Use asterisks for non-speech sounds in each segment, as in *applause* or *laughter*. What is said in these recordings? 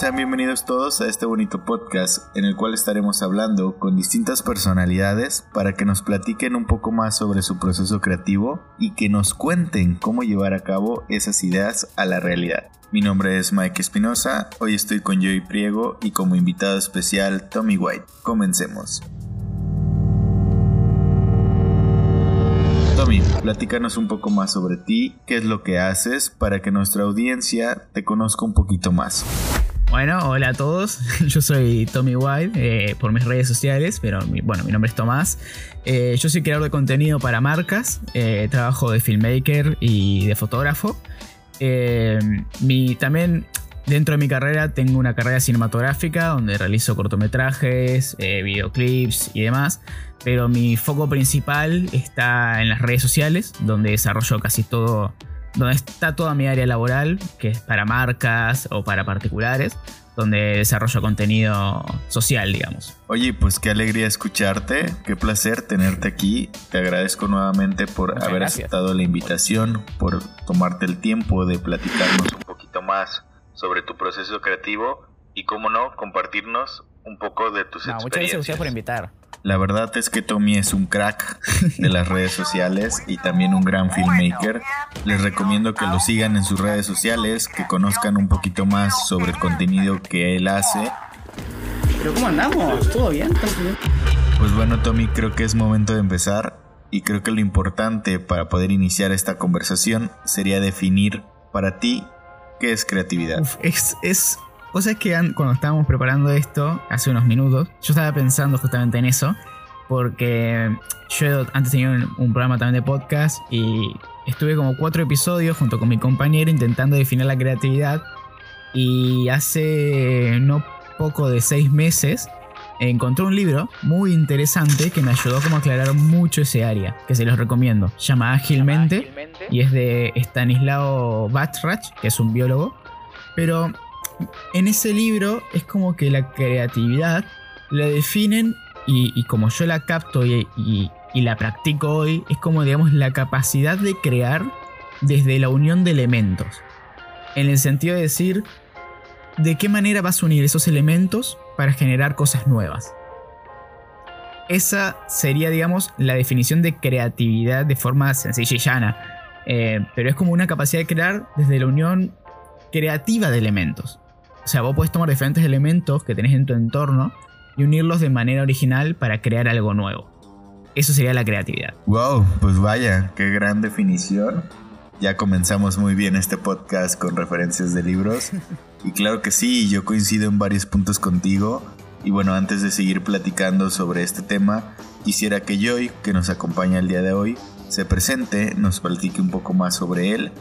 Sean bienvenidos todos a este bonito podcast en el cual estaremos hablando con distintas personalidades para que nos platiquen un poco más sobre su proceso creativo y que nos cuenten cómo llevar a cabo esas ideas a la realidad. Mi nombre es Mike Espinosa, hoy estoy con Joey Priego y como invitado especial Tommy White. Comencemos. Tommy, platícanos un poco más sobre ti, qué es lo que haces para que nuestra audiencia te conozca un poquito más. Bueno, hola a todos. *laughs* Yo soy Tommy White eh, por mis redes sociales, pero bueno, mi nombre es Tomás. Eh, yo soy creador de contenido para marcas, eh, trabajo de filmmaker y de fotógrafo. mi, también dentro de mi carrera tengo una carrera cinematográfica donde realizo cortometrajes, videoclips y demás pero mi foco principal está en las redes sociales, donde desarrollo casi todo, donde está toda mi área laboral, que es para marcas o para particulares, donde desarrollo contenido social, digamos. Oye, pues qué alegría escucharte, qué placer tenerte aquí. Te agradezco nuevamente por haber aceptado la invitación, por tomarte el tiempo de platicarnos un poquito más sobre tu proceso creativo y, cómo no, compartirnos un poco de tus experiencias. Muchas gracias por invitar. La verdad es que Tommy es un crack de las redes sociales y también un gran filmmaker. Les recomiendo que lo sigan en sus redes sociales, que conozcan un poquito más sobre el contenido que él hace. Pero ¿cómo andamos? ¿Todo bien? Pues bueno, Tommy, creo que es momento de empezar y creo que lo importante para poder iniciar esta conversación sería definir para ti qué es creatividad. es, es Vos sabés que cuando estábamos preparando esto, hace unos minutos, yo estaba pensando justamente en eso, porque yo antes tenía un, programa también de podcast y estuve como cuatro episodios junto con mi compañero intentando definir la creatividad y hace no poco de seis meses encontré un libro muy interesante que me ayudó como a aclarar mucho ese área, que se los recomiendo. Se llama Ágilmente y es de Stanislao Batrach, que es un biólogo. Pero en ese libro es como que la creatividad la definen y, como yo la capto y, la practico hoy, es como digamos la capacidad de crear desde la unión de elementos. En el sentido de decir, ¿de qué manera vas a unir esos elementos para generar cosas nuevas? Esa sería, digamos, la definición de creatividad de forma sencilla y llana. Eh, pero es como una capacidad de crear desde la unión creativa de elementos. O sea, vos podés tomar diferentes elementos que tenés en tu entorno y unirlos de manera original para crear algo nuevo. Eso sería la creatividad. Wow, pues vaya, qué gran definición. Ya comenzamos muy bien este podcast con referencias de libros. *laughs* Y claro que sí, yo coincido en varios puntos contigo. Y bueno, antes de seguir platicando sobre este tema, quisiera que Joy, que nos acompaña el día de hoy, se presente, nos platique un poco más sobre él,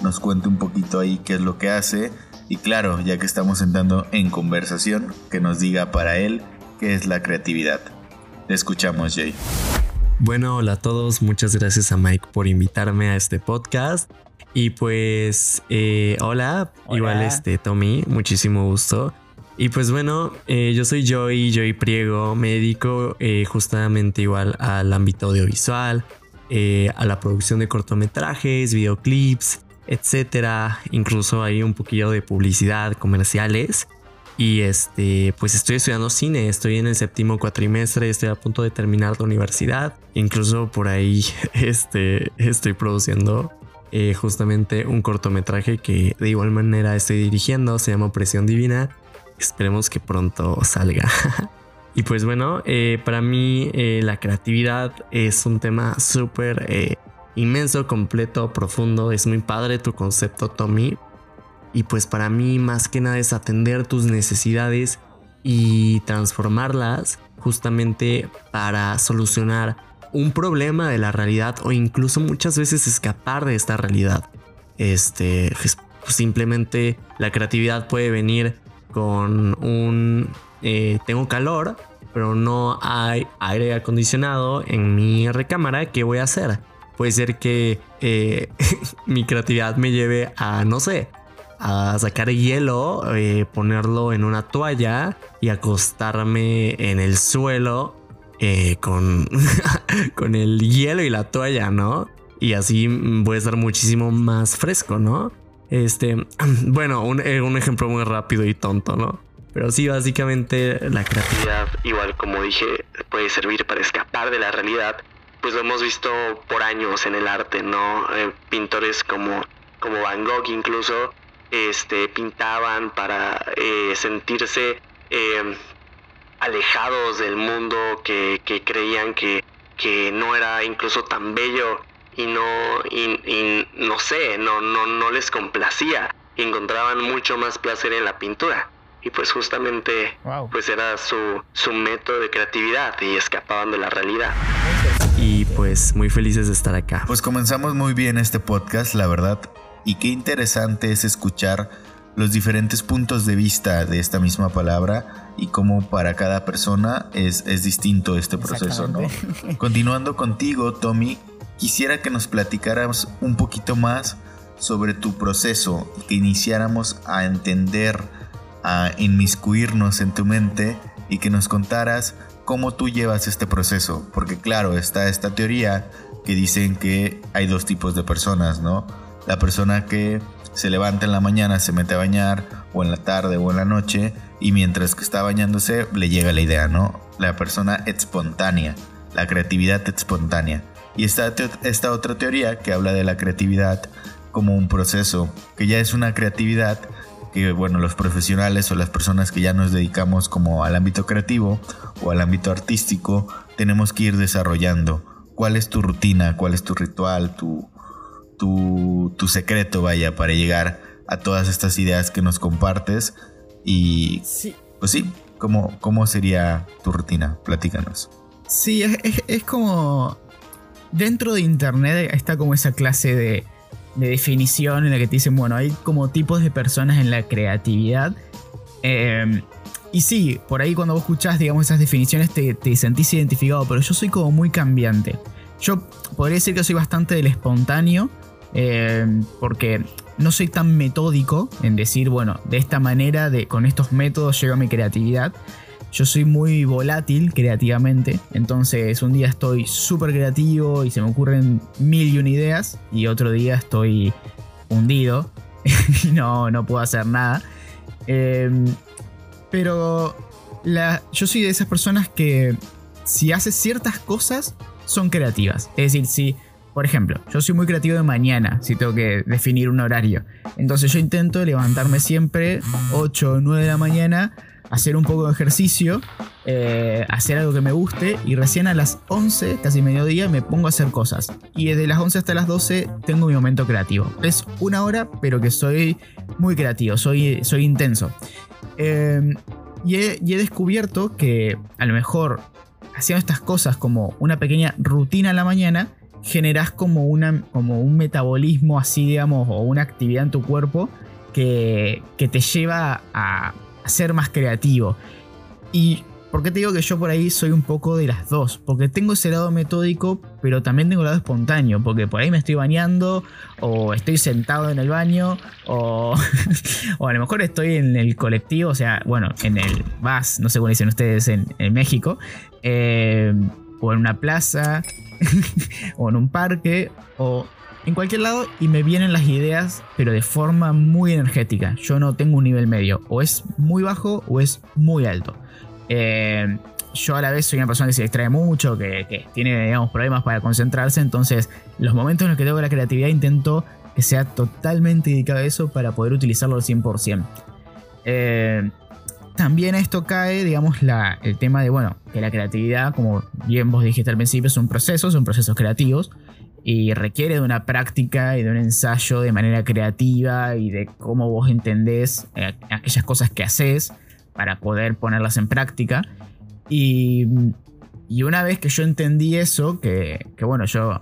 nos cuente un poquito ahí qué es lo que hace y claro, ya que estamos entrando en conversación, que nos diga para él qué es la creatividad. Te escuchamos, Jay. Bueno, hola a todos, muchas gracias a Mike por invitarme a este podcast. Y pues, eh, hola, igual este Tommy, muchísimo gusto. Y pues bueno, eh, yo soy Joy, Joy Priego, me dedico eh, justamente igual al ámbito audiovisual, a la producción de cortometrajes, videoclips, etcétera. Incluso hay un poquillo de publicidad, comerciales. Y este, pues estoy estudiando cine, estoy en el séptimo cuatrimestre, estoy a punto de terminar la universidad. Incluso por ahí *laughs* este, estoy produciendo eh, justamente un cortometraje que de igual manera estoy dirigiendo, se llama Presión Divina. Esperemos que pronto salga. *laughs* y pues bueno, eh, para mí eh, la creatividad es un tema súper inmenso, completo, profundo. Es muy padre tu concepto, Tommy. Y pues para mí más que nada es atender tus necesidades y transformarlas justamente para solucionar un problema de la realidad o incluso muchas veces escapar de esta realidad. Este, simplemente la creatividad puede venir con un eh, tengo calor, pero no hay aire acondicionado en mi recámara, ¿qué voy a hacer? Puede ser que eh, *laughs* mi creatividad me lleve a, no sé, a sacar hielo, eh, ponerlo en una toalla y acostarme en el suelo eh, con, *laughs* con el hielo y la toalla, ¿no? Y así voy a estar muchísimo más fresco, ¿no? Este, *clears throat* bueno, un, un ejemplo muy rápido y tonto, ¿no? Pero sí, básicamente la creatividad, igual como dije, puede servir para escapar de la realidad. Pues lo hemos visto por años en el arte, ¿no? Eh, pintores como, como Van Gogh incluso este, pintaban para eh, sentirse eh, alejados del mundo que, que creían que, que, no era incluso tan bello y no, y, no sé, no, no, no les complacía y encontraban mucho más placer en la pintura. Y pues justamente pues era su, su método de creatividad y escapaban de la realidad. Y pues muy felices de estar acá. Pues comenzamos muy bien este podcast, la verdad y qué interesante es escuchar los diferentes puntos de vista de esta misma palabra y cómo para cada persona es, es distinto este proceso, ¿no? *laughs* Continuando contigo, Tommy, quisiera que nos platicaras un poquito más sobre tu proceso, que iniciáramos a entender, a inmiscuirnos en tu mente y que nos contaras cómo tú llevas este proceso, porque claro, está esta teoría que dicen que hay dos tipos de personas, ¿no? la persona que se levanta en la mañana, se mete a bañar, o en la tarde o en la noche, y mientras que está bañándose le llega la idea, ¿no? La persona espontánea, la creatividad espontánea. Y está esta otra teoría que habla de la creatividad como un proceso, que ya es una creatividad que, bueno, los profesionales o las personas que ya nos dedicamos como al ámbito creativo o al ámbito artístico, tenemos que ir desarrollando. ¿Cuál es tu rutina? ¿Cuál es tu ritual? Tu, tu, tu secreto, vaya, para llegar a todas estas ideas que nos compartes. Y sí. pues sí, ¿cómo, ¿cómo sería tu rutina? Platícanos. Sí, es, como... Dentro de Internet está como esa clase de, de, definición en la que te dicen, bueno, hay como tipos de personas en la creatividad. Em, y sí, por ahí cuando vos escuchás, digamos, esas definiciones te, te sentís identificado, pero yo soy como muy cambiante. Yo podría decir que soy bastante del espontáneo, eh, porque no soy tan metódico en decir, bueno, de esta manera, de, con estos métodos llega mi creatividad. Yo soy muy volátil creativamente, entonces un día estoy súper creativo y se me ocurren mil y una ideas y otro día estoy hundido *laughs* y no, no puedo hacer nada. Em, pero yo soy de esas personas que si haces ciertas cosas son creativas. Es decir, si por ejemplo, yo soy muy creativo de mañana, si tengo que definir un horario. Entonces yo intento levantarme siempre 8 o 9 de la mañana, hacer un poco de ejercicio, eh, hacer algo que me guste y recién a las 11, casi mediodía, me pongo a hacer cosas. Y desde las 11 hasta las 12 tengo mi momento creativo. Es una hora, pero que soy muy creativo, soy, soy intenso. Em, y he descubierto que a lo mejor haciendo estas cosas como una pequeña rutina a la mañana, generas como, una, como un metabolismo así, digamos, o una actividad en tu cuerpo que, que te lleva a, ser más creativo. Y ¿Por qué te digo que yo por ahí soy un poco de las dos? Porque tengo ese lado metódico, pero también tengo el lado espontáneo. Porque por ahí me estoy bañando, o estoy sentado en el baño, o, *laughs* a lo mejor estoy en el colectivo, o sea, bueno, en el bus, no sé cómo dicen ustedes en, México, eh, o en una plaza, *laughs* o en un parque, o en cualquier lado, y me vienen las ideas, pero de forma muy energética. Yo no tengo un nivel medio, o es muy bajo o es muy alto. Eh, yo a la vez soy una persona que se distrae mucho, que, tiene, digamos, problemas para concentrarse, entonces los momentos en los que tengo la creatividad intento que sea totalmente dedicado a eso para poder utilizarlo al 100%. Eh, también esto cae, digamos, el tema de, bueno, que la creatividad, como bien vos dijiste al principio, es un proceso, son procesos creativos y requiere de una práctica y de un ensayo de manera creativa y de cómo vos entendés eh, aquellas cosas que haces para poder ponerlas en práctica. Y, y una vez que yo entendí eso, que, que bueno, yo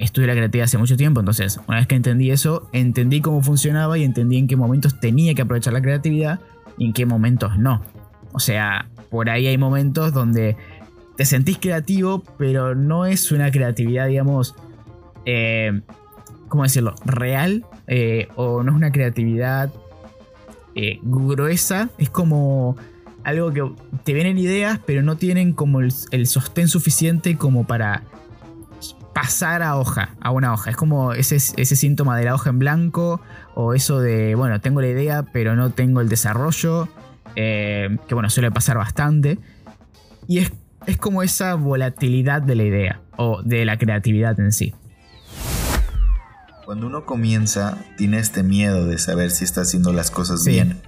estudié la creatividad hace mucho tiempo, entonces una vez que entendí eso, entendí cómo funcionaba y entendí en qué momentos tenía que aprovechar la creatividad y en qué momentos no. O sea, por ahí hay momentos donde te sentís creativo, pero no es una creatividad, digamos, eh, ¿cómo decirlo? Real, eh, o no es una creatividad eh, gruesa, es como algo que te vienen ideas, pero no tienen como el, sostén suficiente como para pasar a hoja, a una hoja. Es como ese, síntoma de la hoja en blanco o eso de, bueno, tengo la idea pero no tengo el desarrollo, que bueno, suele pasar bastante. Y es, es como esa volatilidad de la idea o de la creatividad en sí. Cuando uno comienza, tiene este miedo de saber si está haciendo las cosas bien.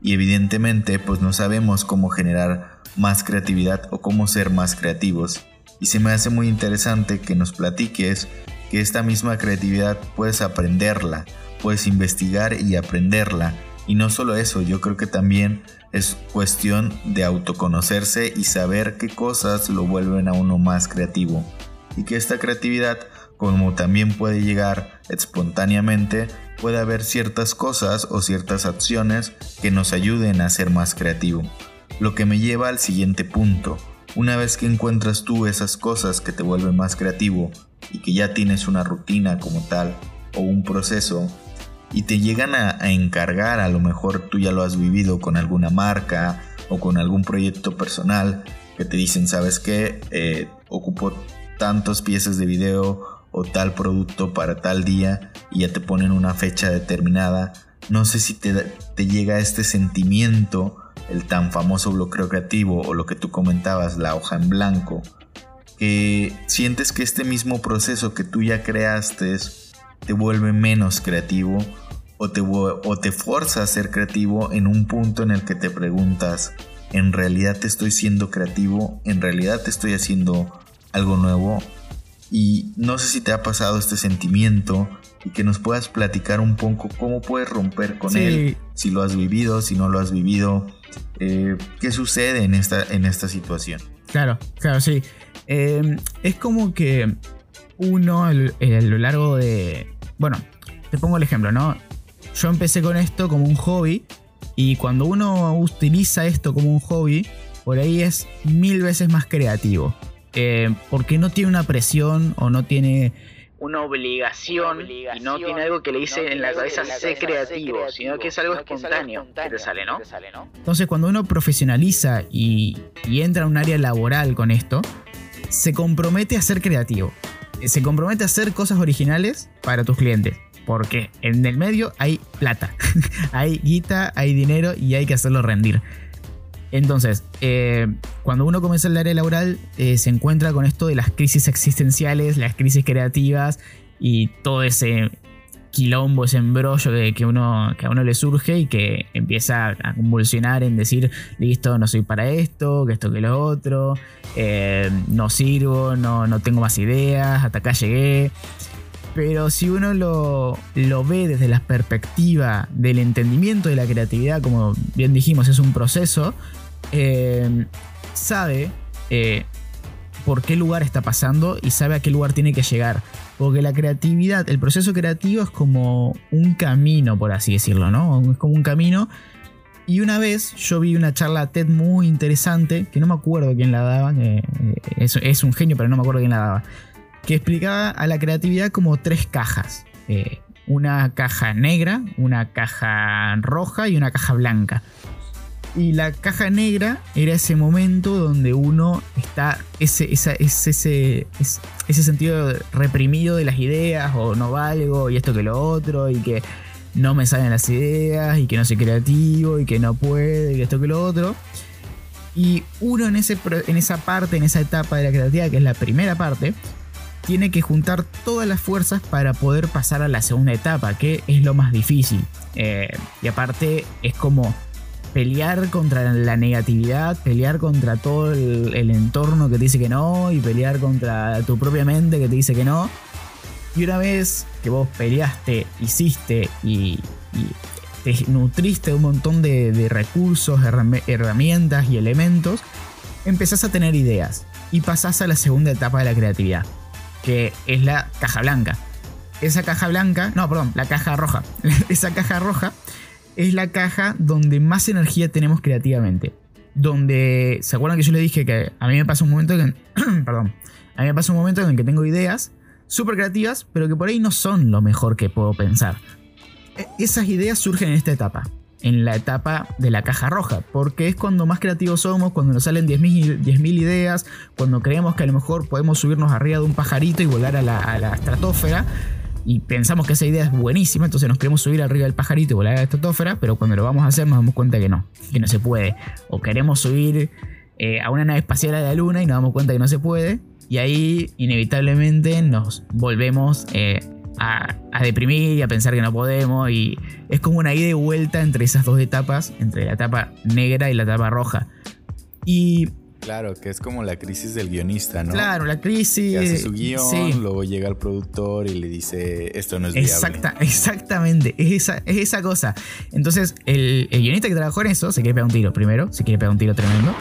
Y evidentemente, pues no sabemos cómo generar más creatividad o cómo ser más creativos. Y se me hace muy interesante que nos platiques que esta misma creatividad puedes aprenderla, puedes investigar y aprenderla. Y no solo eso, yo creo que también es cuestión de autoconocerse y saber qué cosas lo vuelven a uno más creativo. Y que esta creatividad como también puede llegar espontáneamente, puede haber ciertas cosas o ciertas acciones que nos ayuden a ser más creativo. Lo que me lleva al siguiente punto. Una vez que encuentras tú esas cosas que te vuelven más creativo y que ya tienes una rutina como tal o un proceso y te llegan a, encargar, a lo mejor tú ya lo has vivido con alguna marca o con algún proyecto personal que te dicen, sabes qué, eh, ocupo tantos piezas de video o tal producto para tal día y ya te ponen una fecha determinada. No sé si te, te llega este sentimiento, el tan famoso bloqueo creativo o lo que tú comentabas, la hoja en blanco, que sientes que este mismo proceso que tú ya creaste te vuelve menos creativo o te, o te fuerza a ser creativo en un punto en el que te preguntas, ¿en realidad te estoy siendo creativo? ¿En realidad te estoy haciendo algo nuevo? Y no sé si te ha pasado este sentimiento y que nos puedas platicar un poco cómo puedes romper con él, si lo has vivido, si no lo has vivido, eh, qué sucede en esta, en esta situación. Claro, claro, sí. Em, es como que uno a lo largo de... Bueno, te pongo el ejemplo, ¿no? Yo empecé con esto como un hobby y cuando uno utiliza esto como un hobby, por ahí es mil veces más creativo. Eh, porque no tiene una presión o no tiene una obligación, y no tiene algo que le dice en la cabeza sé creativo, sino que es algo espontáneo, que te sale, ¿no? Entonces cuando uno profesionaliza y, entra a un área laboral con esto, se compromete a ser creativo, se compromete a hacer cosas originales para tus clientes. Porque en el medio hay plata, *laughs* hay guita, hay dinero y hay que hacerlo rendir. Entonces, eh, cuando uno comienza el área laboral, eh, se encuentra con esto de las crisis existenciales, las crisis creativas y todo ese quilombo, ese embrollo que, uno, que a uno le surge y que empieza a convulsionar en decir, listo, no soy para esto, que esto que lo otro, eh, no sirvo, no, no tengo más ideas, hasta acá llegué. Pero si uno lo, lo, ve desde la perspectiva del entendimiento de la creatividad, como bien dijimos, es un proceso, eh, sabe eh, por qué lugar está pasando y sabe a qué lugar tiene que llegar. Porque la creatividad, el proceso creativo es como un camino, por así decirlo, ¿no? Es como un camino. Y una vez yo vi una charla TED muy interesante, que no me acuerdo quién la daba, eh, es, un genio, pero no me acuerdo quién la daba, que explicaba a la creatividad como tres cajas. una caja negra, una caja roja y una caja blanca. Y la caja negra era ese momento donde uno está, ese, ese, ese, ese sentido reprimido de las ideas, o no valgo, y esto que lo otro, y que no me salen las ideas, y que no soy creativo, y que no puede, y esto que lo otro. Y uno en, ese, en esa parte, en esa etapa de la creatividad, que es la primera parte, tiene que juntar todas las fuerzas para poder pasar a la segunda etapa, que es lo más difícil. Eh, y aparte es como pelear contra la negatividad, pelear contra todo el, entorno que te dice que no y pelear contra tu propia mente que te dice que no. Y una vez que vos peleaste, hiciste y, te nutriste de un montón de, recursos, herramientas y elementos, empezás a tener ideas y pasás a la segunda etapa de la creatividad, que es la caja blanca. Esa caja blanca, no, perdón, la caja roja. *laughs* Esa caja roja es la caja donde más energía tenemos creativamente. Donde, ¿se acuerdan que yo le dije que a mí me pasa un momento en *clears throat* perdón, a mí me pasa un momento en el que tengo ideas súper creativas, pero que por ahí no son lo mejor que puedo pensar. E, esas ideas surgen en esta etapa. en la etapa de la caja roja, porque es cuando más creativos somos, cuando nos salen 10.000 ideas, cuando creemos que a lo mejor podemos subirnos arriba de un pajarito y volar a la, a la estratosfera y pensamos que esa idea es buenísima, entonces nos queremos subir arriba del pajarito y volar a la estratosfera, pero cuando lo vamos a hacer nos damos cuenta que no, que no se puede. O queremos subir eh, a una nave espacial a la luna y nos damos cuenta que no se puede. Y ahí inevitablemente nos volvemos eh, a, a, deprimir y a pensar que no podemos. Y es como una ida y vuelta entre esas dos etapas, entre la etapa negra y la etapa roja. Y Claro, que es como la crisis del guionista, ¿no? Claro, la crisis. Que hace su guion, luego llega el productor y le dice, esto no es Exacta, viable. Exactamente, es esa, es esa cosa. Entonces, el, el, guionista que trabajó en eso se quiere pegar un tiro primero, se quiere pegar un tiro tremendo.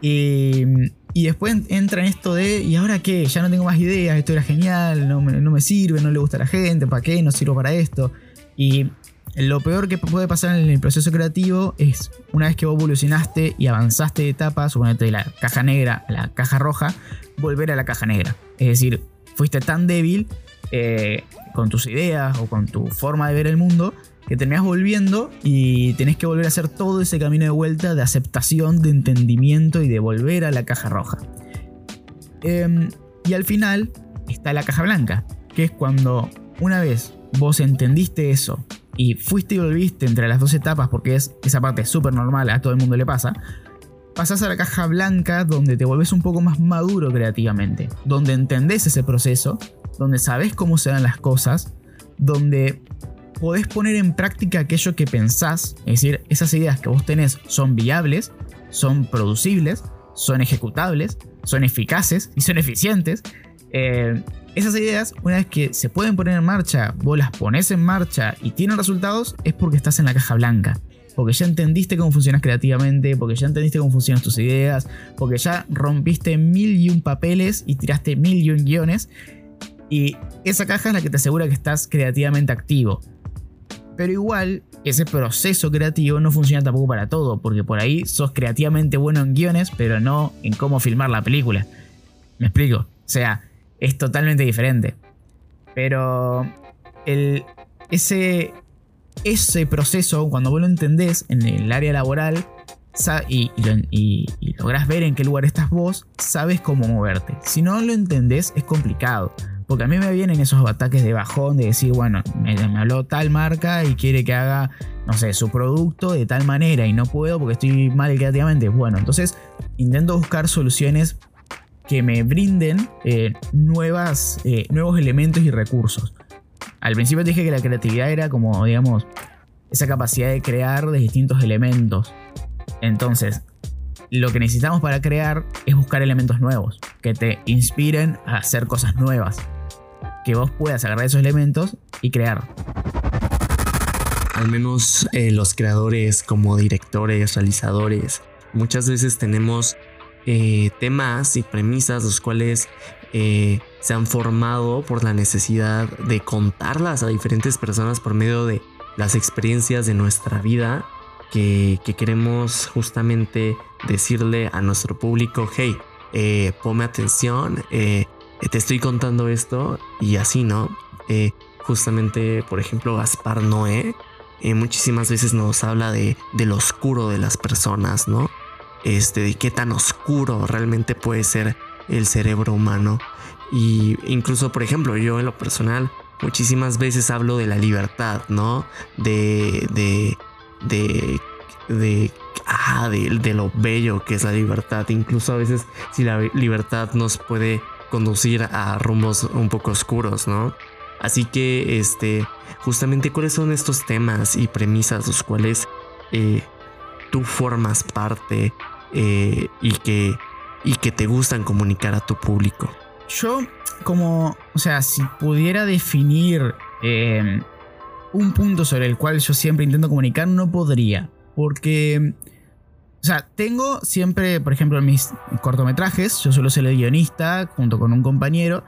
Y, y después entra en esto de, ¿y ahora qué? Ya no tengo más ideas, esto era genial, no me, no me sirve, no le gusta a la gente, ¿para qué? No sirvo para esto. Y lo peor que puede pasar en el proceso creativo es una vez que vos evolucionaste y avanzaste de etapa, suponete de la caja negra a la caja roja, volver a la caja negra. Es decir, fuiste tan débil eh, con tus ideas o con tu forma de ver el mundo que terminás volviendo y tenés que volver a hacer todo ese camino de vuelta de aceptación, de entendimiento y de volver a la caja roja. Eh, y al final está la caja blanca, que es cuando una vez vos entendiste eso y fuiste y volviste entre las dos etapas, porque es esa parte súper normal, a todo el mundo le pasa, pasás a la caja blanca donde te volvés un poco más maduro creativamente, donde entendés ese proceso, donde sabés cómo se dan las cosas, donde podés poner en práctica aquello que pensás, es decir, esas ideas que vos tenés son viables, son producibles, son ejecutables, son eficaces y son eficientes. Eh, esas ideas, una vez que se pueden poner en marcha, vos las pones en marcha y tienen resultados, es porque estás en la caja blanca. Porque ya entendiste cómo funcionas creativamente, porque ya entendiste cómo funcionan tus ideas, porque ya rompiste mil y un papeles y tiraste mil y un guiones. Y esa caja es la que te asegura que estás creativamente activo. Pero igual, ese proceso creativo no funciona tampoco para todo, porque por ahí sos creativamente bueno en guiones, pero no en cómo filmar la película. ¿Me explico? O sea, es totalmente diferente. Pero el, ese, ese proceso, cuando vos lo entendés en el área laboral y, y, lográs ver en qué lugar estás vos, sabes cómo moverte. Si no lo entendés, es complicado. Porque a mí me vienen esos ataques de bajón de decir, bueno, me, me habló tal marca y quiere que haga, no sé, su producto de tal manera y no puedo porque estoy mal creativamente. Bueno, entonces intento buscar soluciones que me brinden eh, nuevas, eh, nuevos elementos y recursos. Al principio dije que la creatividad era como, digamos, esa capacidad de crear de distintos elementos. Entonces, lo que necesitamos para crear es buscar elementos nuevos, que te inspiren a hacer cosas nuevas. Que vos puedas agarrar esos elementos y crear. Al menos eh, los creadores como directores, realizadores, muchas veces tenemos eh, temas y premisas los cuales eh, se han formado por la necesidad de contarlas a diferentes personas por medio de las experiencias de nuestra vida que, queremos justamente decirle a nuestro público, hey, eh, ponme atención, te estoy contando esto y así, ¿no? justamente, por ejemplo, Gaspar Noé muchísimas veces nos habla de, de lo oscuro de las personas, ¿no? Este, de qué tan oscuro realmente puede ser el cerebro humano. Y incluso, por ejemplo, yo en lo personal muchísimas veces hablo de la libertad, ¿no? De, de, de, de, ah, de, de lo bello que es la libertad. Incluso a veces si la libertad nos puede conducir a rumbos un poco oscuros, ¿no? Así que, este, justamente, ¿cuáles son estos temas y premisas los cuales eh, tú formas parte eh, y, que, y que te gustan comunicar a tu público? Yo, como, o sea, si pudiera definir em, un punto sobre el cual yo siempre intento comunicar, no podría. Porque, o sea, tengo siempre, por ejemplo, en mis cortometrajes, yo suelo ser el guionista junto con un compañero,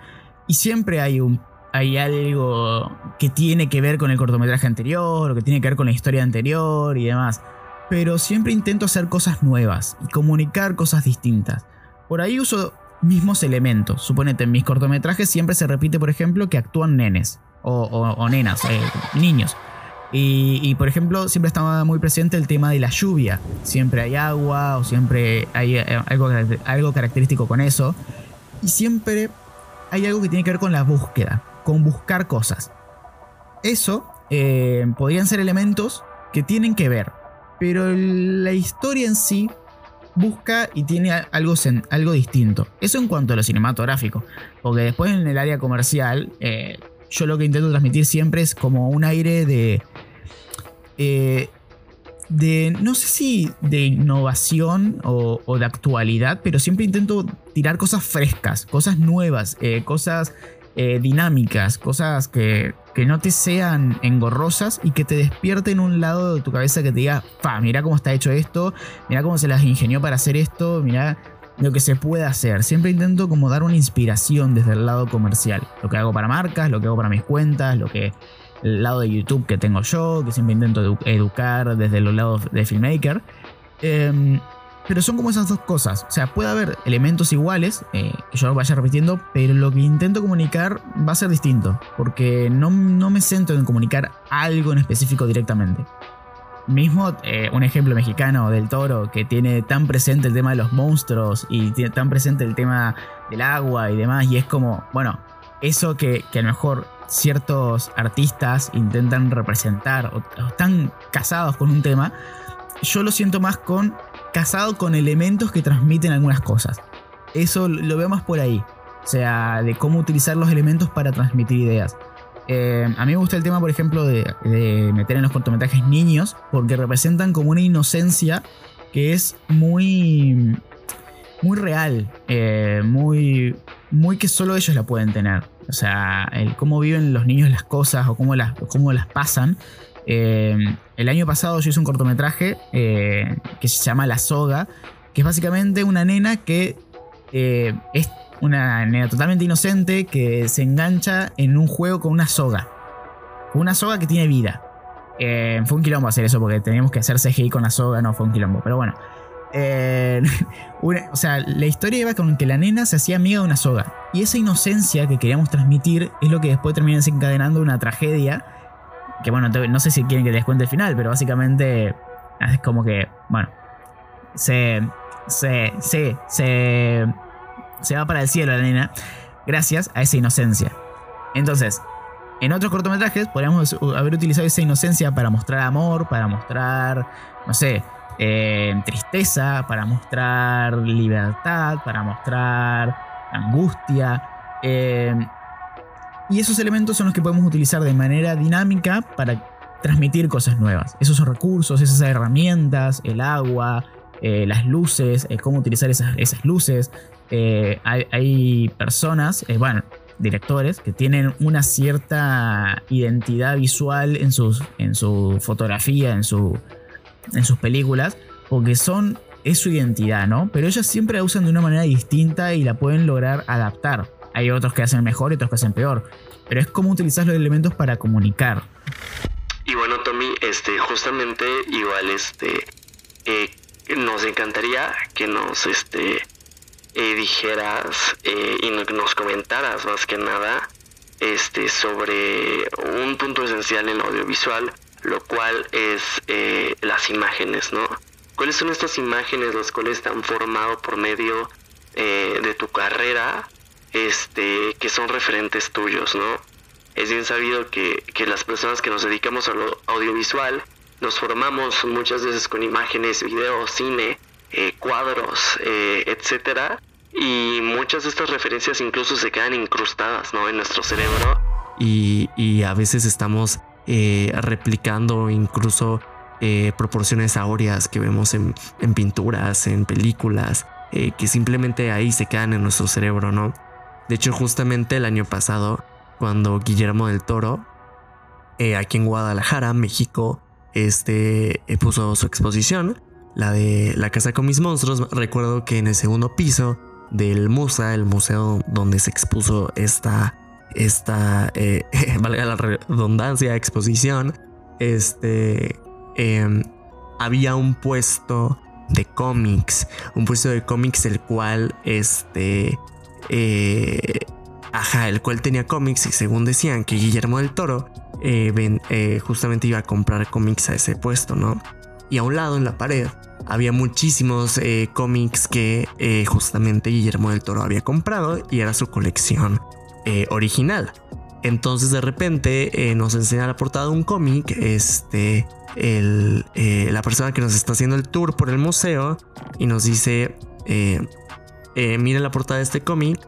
y siempre hay un hay algo que tiene que ver con el cortometraje anterior, o que tiene que ver con la historia anterior y demás pero siempre intento hacer cosas nuevas y comunicar cosas distintas. Por ahí uso mismos elementos. Suponete, en mis cortometrajes siempre se repite, por ejemplo, que actúan nenes o, nenas, eh, niños. Y, por ejemplo, siempre estaba muy presente el tema de la lluvia. Siempre hay agua o siempre hay eh, algo, algo característico con eso. Y siempre hay algo que tiene que ver con la búsqueda, con buscar cosas. Eso eh, podrían ser elementos que tienen que ver, pero la historia en sí busca y tiene algo, algo distinto. Eso en cuanto a lo cinematográfico, porque después en el área comercial, eh, yo lo que intento transmitir siempre es como un aire de... Eh, de, no sé si de innovación o, de actualidad, pero siempre intento tirar cosas frescas, cosas nuevas, eh, cosas dinámicas, cosas que, que, no te sean engorrosas y que te despierten un lado de tu cabeza que te diga, fa, mira cómo está hecho esto, mira cómo se las ingenió para hacer esto, mira lo que se puede hacer. Siempre intento como dar una inspiración desde el lado comercial. Lo que hago para marcas, lo que hago para mis cuentas, lo que el lado de YouTube que tengo yo, que siempre intento educar desde los lados de filmmaker. Em, pero son como esas dos cosas. O sea, puede haber elementos iguales eh, que yo vaya repitiendo, pero lo que intento comunicar va a ser distinto. Porque no, no me centro en comunicar algo en específico directamente. Mismo eh, un ejemplo mexicano del toro que tiene tan presente el tema de los monstruos y tiene tan presente el tema del agua y demás. Y es como, bueno, eso que, a lo mejor ciertos artistas intentan representar o, están casados con un tema, yo lo siento más con casado con elementos que transmiten algunas cosas. Eso lo veo más por ahí. O sea, de cómo utilizar los elementos para transmitir ideas. Eh, a mí me gusta el tema, por ejemplo, de, meter en los cortometrajes niños, porque representan como una inocencia que es muy, muy real, eh, muy, muy que solo ellos la pueden tener. O sea, cómo viven los niños las cosas o cómo las, cómo las pasan. Eh, el año pasado yo hice un cortometraje que se llama La Soga, que es básicamente una nena que es una nena totalmente inocente que se engancha en un juego con una soga. Una soga que tiene vida. Eh, fue un quilombo hacer eso porque teníamos que hacer CGI con la soga, no fue un quilombo, pero bueno. Eh, *laughs* o sea, la historia iba con que la nena se hacía amiga de una soga. Y esa inocencia que queríamos transmitir es lo que después termina desencadenando una tragedia. Que bueno, no sé si quieren que les cuente el final, pero básicamente es como que, bueno, se, se, se, se va para el cielo la nena gracias a esa inocencia. Entonces, en otros cortometrajes podríamos haber utilizado esa inocencia para mostrar amor, para mostrar, no sé, eh, tristeza, para mostrar libertad, para mostrar angustia. Eh, y esos elementos son los que podemos utilizar de manera dinámica para transmitir cosas nuevas. Esos recursos, esas herramientas, el agua, eh, las luces, cómo utilizar esas, luces, eh, hay, personas, eh, bueno, directores, que tienen una cierta identidad visual en, sus, en su fotografía, en, en sus películas, porque son, es su identidad, ¿no? Pero ellos siempre la usan de una manera distinta y la pueden lograr adaptar. Hay otros que hacen mejor y otros que hacen peor. Pero es como utilizar los elementos para comunicar. Y bueno, Tommy, este, justamente igual, este, eh, nos encantaría que nos, este, eh, dijeras eh, y nos comentaras más que nada este, sobre un punto esencial en audiovisual, lo cual es las imágenes, ¿no? ¿Cuáles son estas imágenes las cuales te han formado por medio de tu carrera, este, que son referentes tuyos, ¿no? Es bien sabido que, que las personas que nos dedicamos a lo audiovisual nos formamos muchas veces con imágenes, videos, cine, eh, cuadros, eh, etcétera. Y muchas de estas referencias incluso se quedan incrustadas ¿no? en nuestro cerebro. Y, a veces estamos eh, replicando incluso proporciones áureas que vemos en, pinturas, en películas, que simplemente ahí se quedan en nuestro cerebro, ¿no? De hecho, justamente el año pasado, cuando Guillermo del Toro, aquí en Guadalajara, México, este, puso su exposición, la de la casa con mis monstruos, recuerdo que en el segundo piso del Musa, el museo donde se expuso esta, esta, eh, *laughs* valga la redundancia, exposición, este, em, había un puesto de cómics, un puesto de cómics el cual, este, eh, ajá, el cual tenía cómics y según decían que Guillermo del Toro eh, justamente iba a comprar cómics a ese puesto, ¿no? Y a un lado en la pared había muchísimos cómics que justamente Guillermo del Toro había comprado y era su colección original. Entonces de repente nos enseña la portada de un cómic, este, el, la persona que nos está haciendo el tour por el museo y nos dice, miren la portada de este cómic,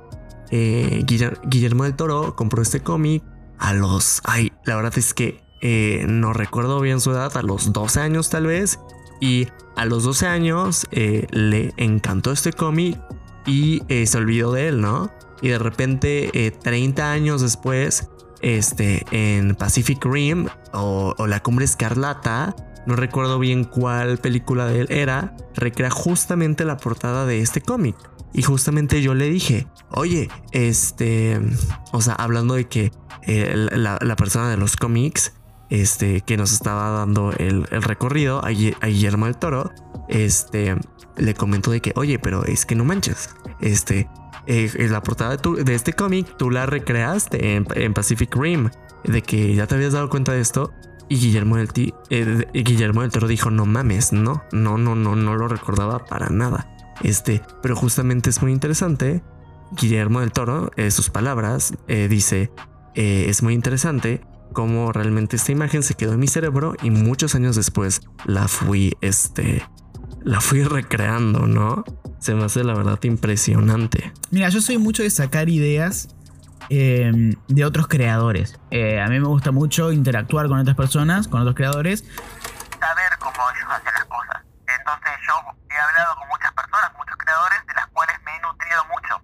eh, Guillermo del Toro compró este cómic a los... Ay, la verdad es que eh, no recuerdo bien su edad, a los 12 años tal vez. Y a los 12 años eh, le encantó este cómic y se olvidó de él, ¿no? Y de repente, 30 años después, este, en Pacific Rim o La Cumbre Escarlata, no recuerdo bien cuál película de él era, recrea justamente la portada de este cómic. Y justamente yo le dije, oye, este, o sea, hablando de que eh, la, persona de los cómics, este, que nos estaba dando el, recorrido a, Guillermo del Toro, este, le comentó de que, oye, pero es que no manches, este, eh, la portada de, este cómic tú la recreaste en, Pacific Rim, de que ya te habías dado cuenta de esto. Y Guillermo del, eh, Guillermo del Toro dijo, no mames, no, no, no, no, no lo recordaba para nada. Este, pero justamente es muy interesante. Guillermo del Toro, eh, sus palabras, eh, dice, eh, es muy interesante cómo realmente esta imagen se quedó en mi cerebro y muchos años después la fui, este, la fui recreando, ¿no? Se me hace la verdad impresionante. Mira, yo soy mucho de sacar ideas em, de otros creadores. a mí me gusta mucho interactuar con otras personas, con otros creadores. Saber cómo ellos hacen las cosas. Entonces yo he hablado con muchas personas, muchos creadores, de las cuales me he nutrido mucho.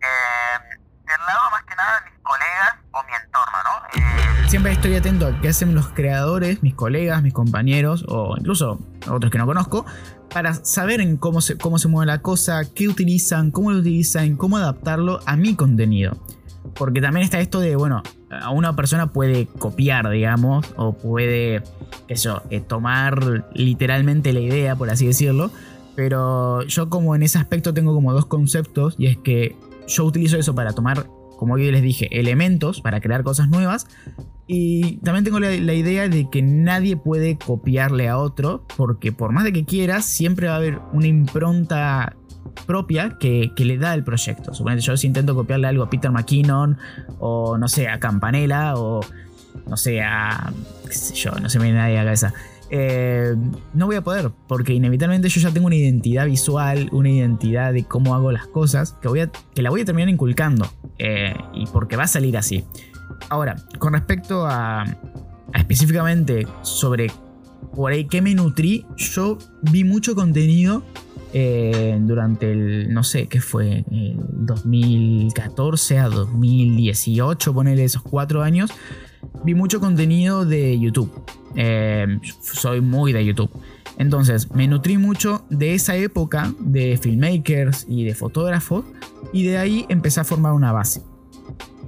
Eh, del lado más que nada de mis colegas o mi entorno, ¿no? Eh, Siempre estoy atento a qué hacen los creadores, mis colegas, mis compañeros o incluso otros que no conozco, para saber en cómo se, cómo se mueve la cosa, qué utilizan, cómo lo utilizan, cómo adaptarlo a mi contenido. Porque también está esto de, bueno, a una persona puede copiar, digamos, o puede, eso, eh, tomar literalmente la idea, por así decirlo. Pero yo como en ese aspecto tengo como dos conceptos y es que yo utilizo eso para tomar, como yo les dije, elementos para crear cosas nuevas. Y también tengo la, la, idea de que nadie puede copiarle a otro, porque por más de que quieras, siempre va a haber una impronta propia que, le da el proyecto. Suponete, yo si intento copiarle algo a Peter McKinnon, o no sé, a Campanella, o no sé, a. qué sé yo, no se me viene nadie a la cabeza. Eh, no voy a poder, porque inevitablemente yo ya tengo una identidad visual, una identidad de cómo hago las cosas, que, voy que la voy a terminar inculcando, eh, y porque va a salir así. Ahora, con respecto a, a específicamente sobre por ahí qué me nutrí, yo vi mucho contenido eh, durante el, no sé, ¿qué fue? El 2014 a 2018, ponele esos cuatro años, vi mucho contenido de YouTube. Eh, soy muy de YouTube. Entonces, me nutrí mucho de esa época de filmmakers y de fotógrafos y de ahí empecé a formar una base.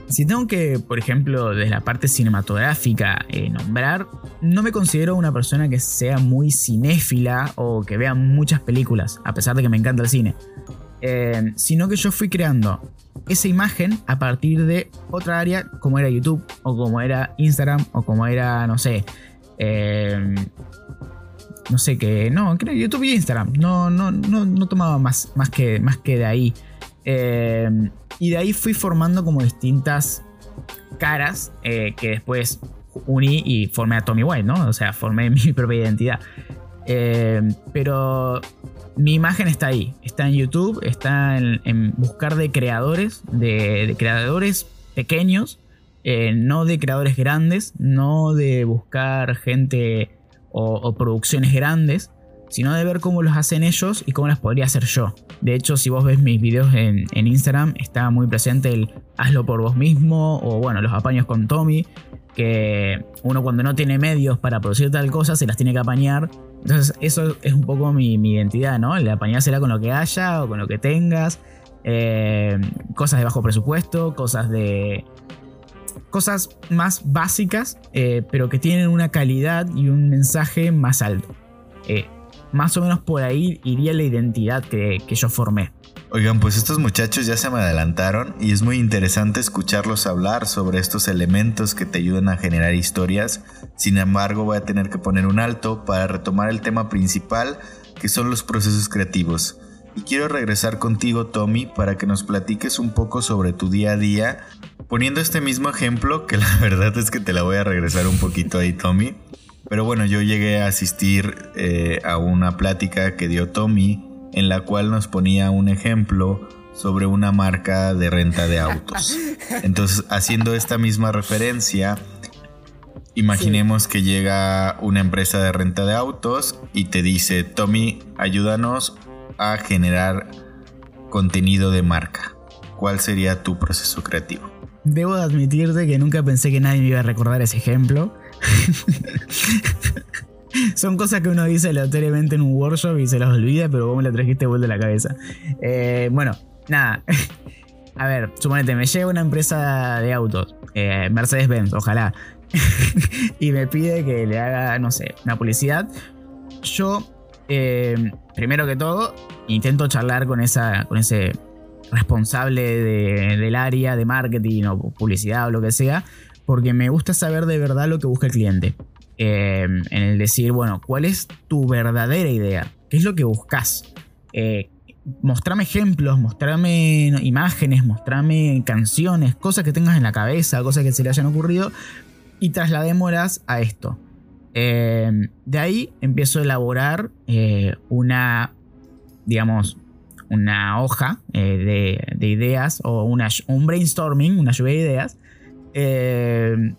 Si tengo que, por ejemplo, desde la parte cinematográfica eh, nombrar, no me considero una persona que sea muy cinéfila o que vea muchas películas, a pesar de que me encanta el cine. Eh, sino que yo fui creando esa imagen a partir de otra área como era YouTube o como era Instagram o como era, no sé, eh, no sé qué, no, creo YouTube y Instagram, no, no, no, no tomaba más, más, que, más que de ahí. Eh, y de ahí fui formando como distintas caras eh, que después uní y formé a Tommy White, ¿no? O sea, formé *laughs* mi propia identidad. Eh, pero mi imagen está ahí, está en YouTube, está en, buscar de creadores, de, creadores pequeños, no de creadores grandes, no de buscar gente o producciones grandes, sino de ver cómo los hacen ellos y cómo las podría hacer yo. De hecho, si vos ves mis videos en, Instagram, está muy presente el hazlo por vos mismo o bueno, los apaños con Tommy, que uno cuando no tiene medios para producir tal cosa se las tiene que apañar. Entonces eso es un poco mi, identidad, ¿no? El apañársela con lo que haya o con lo que tengas. Eh, cosas de bajo presupuesto, cosas de... Cosas más básicas, eh, pero que tienen una calidad y un mensaje más alto. Eh, más o menos por ahí iría la identidad que, yo formé. Oigan, pues estos muchachos ya se me adelantaron y es muy interesante escucharlos hablar sobre estos elementos que te ayudan a generar historias. Sin embargo, voy a tener que poner un alto para retomar el tema principal, que son los procesos creativos. Y quiero regresar contigo, Tommy, para que nos platiques un poco sobre tu día a día, poniendo este mismo ejemplo, que la *laughs* verdad es que te la voy a regresar un poquito ahí, Tommy. Pero bueno, yo llegué a asistir eh, a una plática que dio Tommy en la cual nos ponía un ejemplo sobre una marca de renta de autos. *laughs* Entonces, haciendo esta misma referencia, imaginemos que llega una empresa de renta de autos y te dice, Tommy, ayúdanos a generar contenido de marca. ¿Cuál sería tu proceso creativo? Debo admitirte que nunca pensé que nadie me iba a recordar ese ejemplo. *laughs* Son cosas que uno dice aleatoriamente en un workshop y se las olvida, pero vos me la trajiste vuelta a la cabeza. Eh, bueno, nada. *laughs* A ver, suponete, me llega una empresa de autos, eh, Mercedes-Benz, ojalá, *laughs* y me pide que le haga, no sé, una publicidad. Yo, eh, primero que todo, intento charlar con, esa, con ese responsable del área de marketing o publicidad o lo que sea, porque me gusta saber de verdad lo que busca el cliente. Em, en el decir, bueno, ¿cuál es tu verdadera idea? ¿Qué es lo que buscas? Eh, mostrame ejemplos, mostrame imágenes, mostrame canciones, cosas que tengas en la cabeza, cosas que se le hayan ocurrido y trasladémoslas a esto. Em, de ahí empiezo a elaborar eh, una, digamos, una hoja eh, de, ideas o un brainstorming, una lluvia de ideas, em,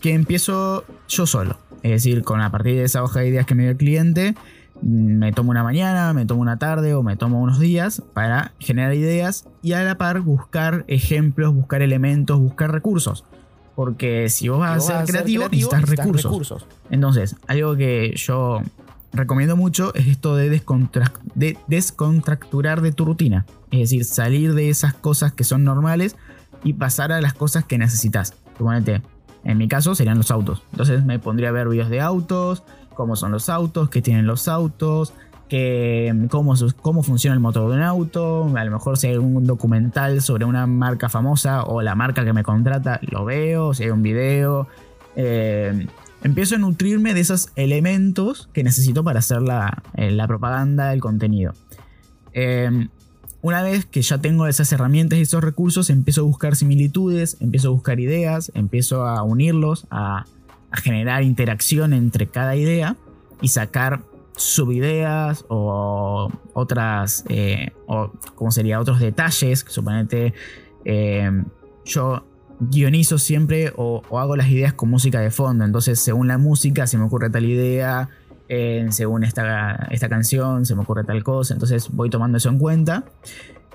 que empiezo yo solo. Es decir, con a partir de esa hoja de ideas que me dio el cliente, me tomo una mañana, me tomo una tarde o me tomo unos días para generar ideas y a la par buscar ejemplos, buscar elementos, buscar recursos. Porque si vos vas a ser creativo, necesitas, recursos. Entonces, algo que yo recomiendo mucho es esto de, de descontracturar de tu rutina. Es decir, salir de esas cosas que son normales y pasar a las cosas que necesitas. Suponete, en mi caso serían los autos. Entonces me pondría a ver videos de autos, cómo son los autos, qué tienen los autos, cómo, cómo funciona el motor de un auto. A lo mejor si hay un documental sobre una marca famosa o la marca que me contrata, lo veo, si hay un video. Eh, empiezo a nutrirme de esos elementos que necesito para hacer la, eh, la propaganda, el contenido. Eh, una vez que ya tengo esas herramientas y esos recursos, empiezo a buscar similitudes, empiezo a buscar ideas, empiezo a unirlos, a, generar interacción entre cada idea y sacar subideas o otras, eh, o como sería, otros detalles. Suponete, eh, yo guionizo siempre o, hago las ideas con música de fondo. Entonces, según la música, se me ocurre tal idea. Según esta, esta canción se me ocurre tal cosa, entonces voy tomando eso en cuenta.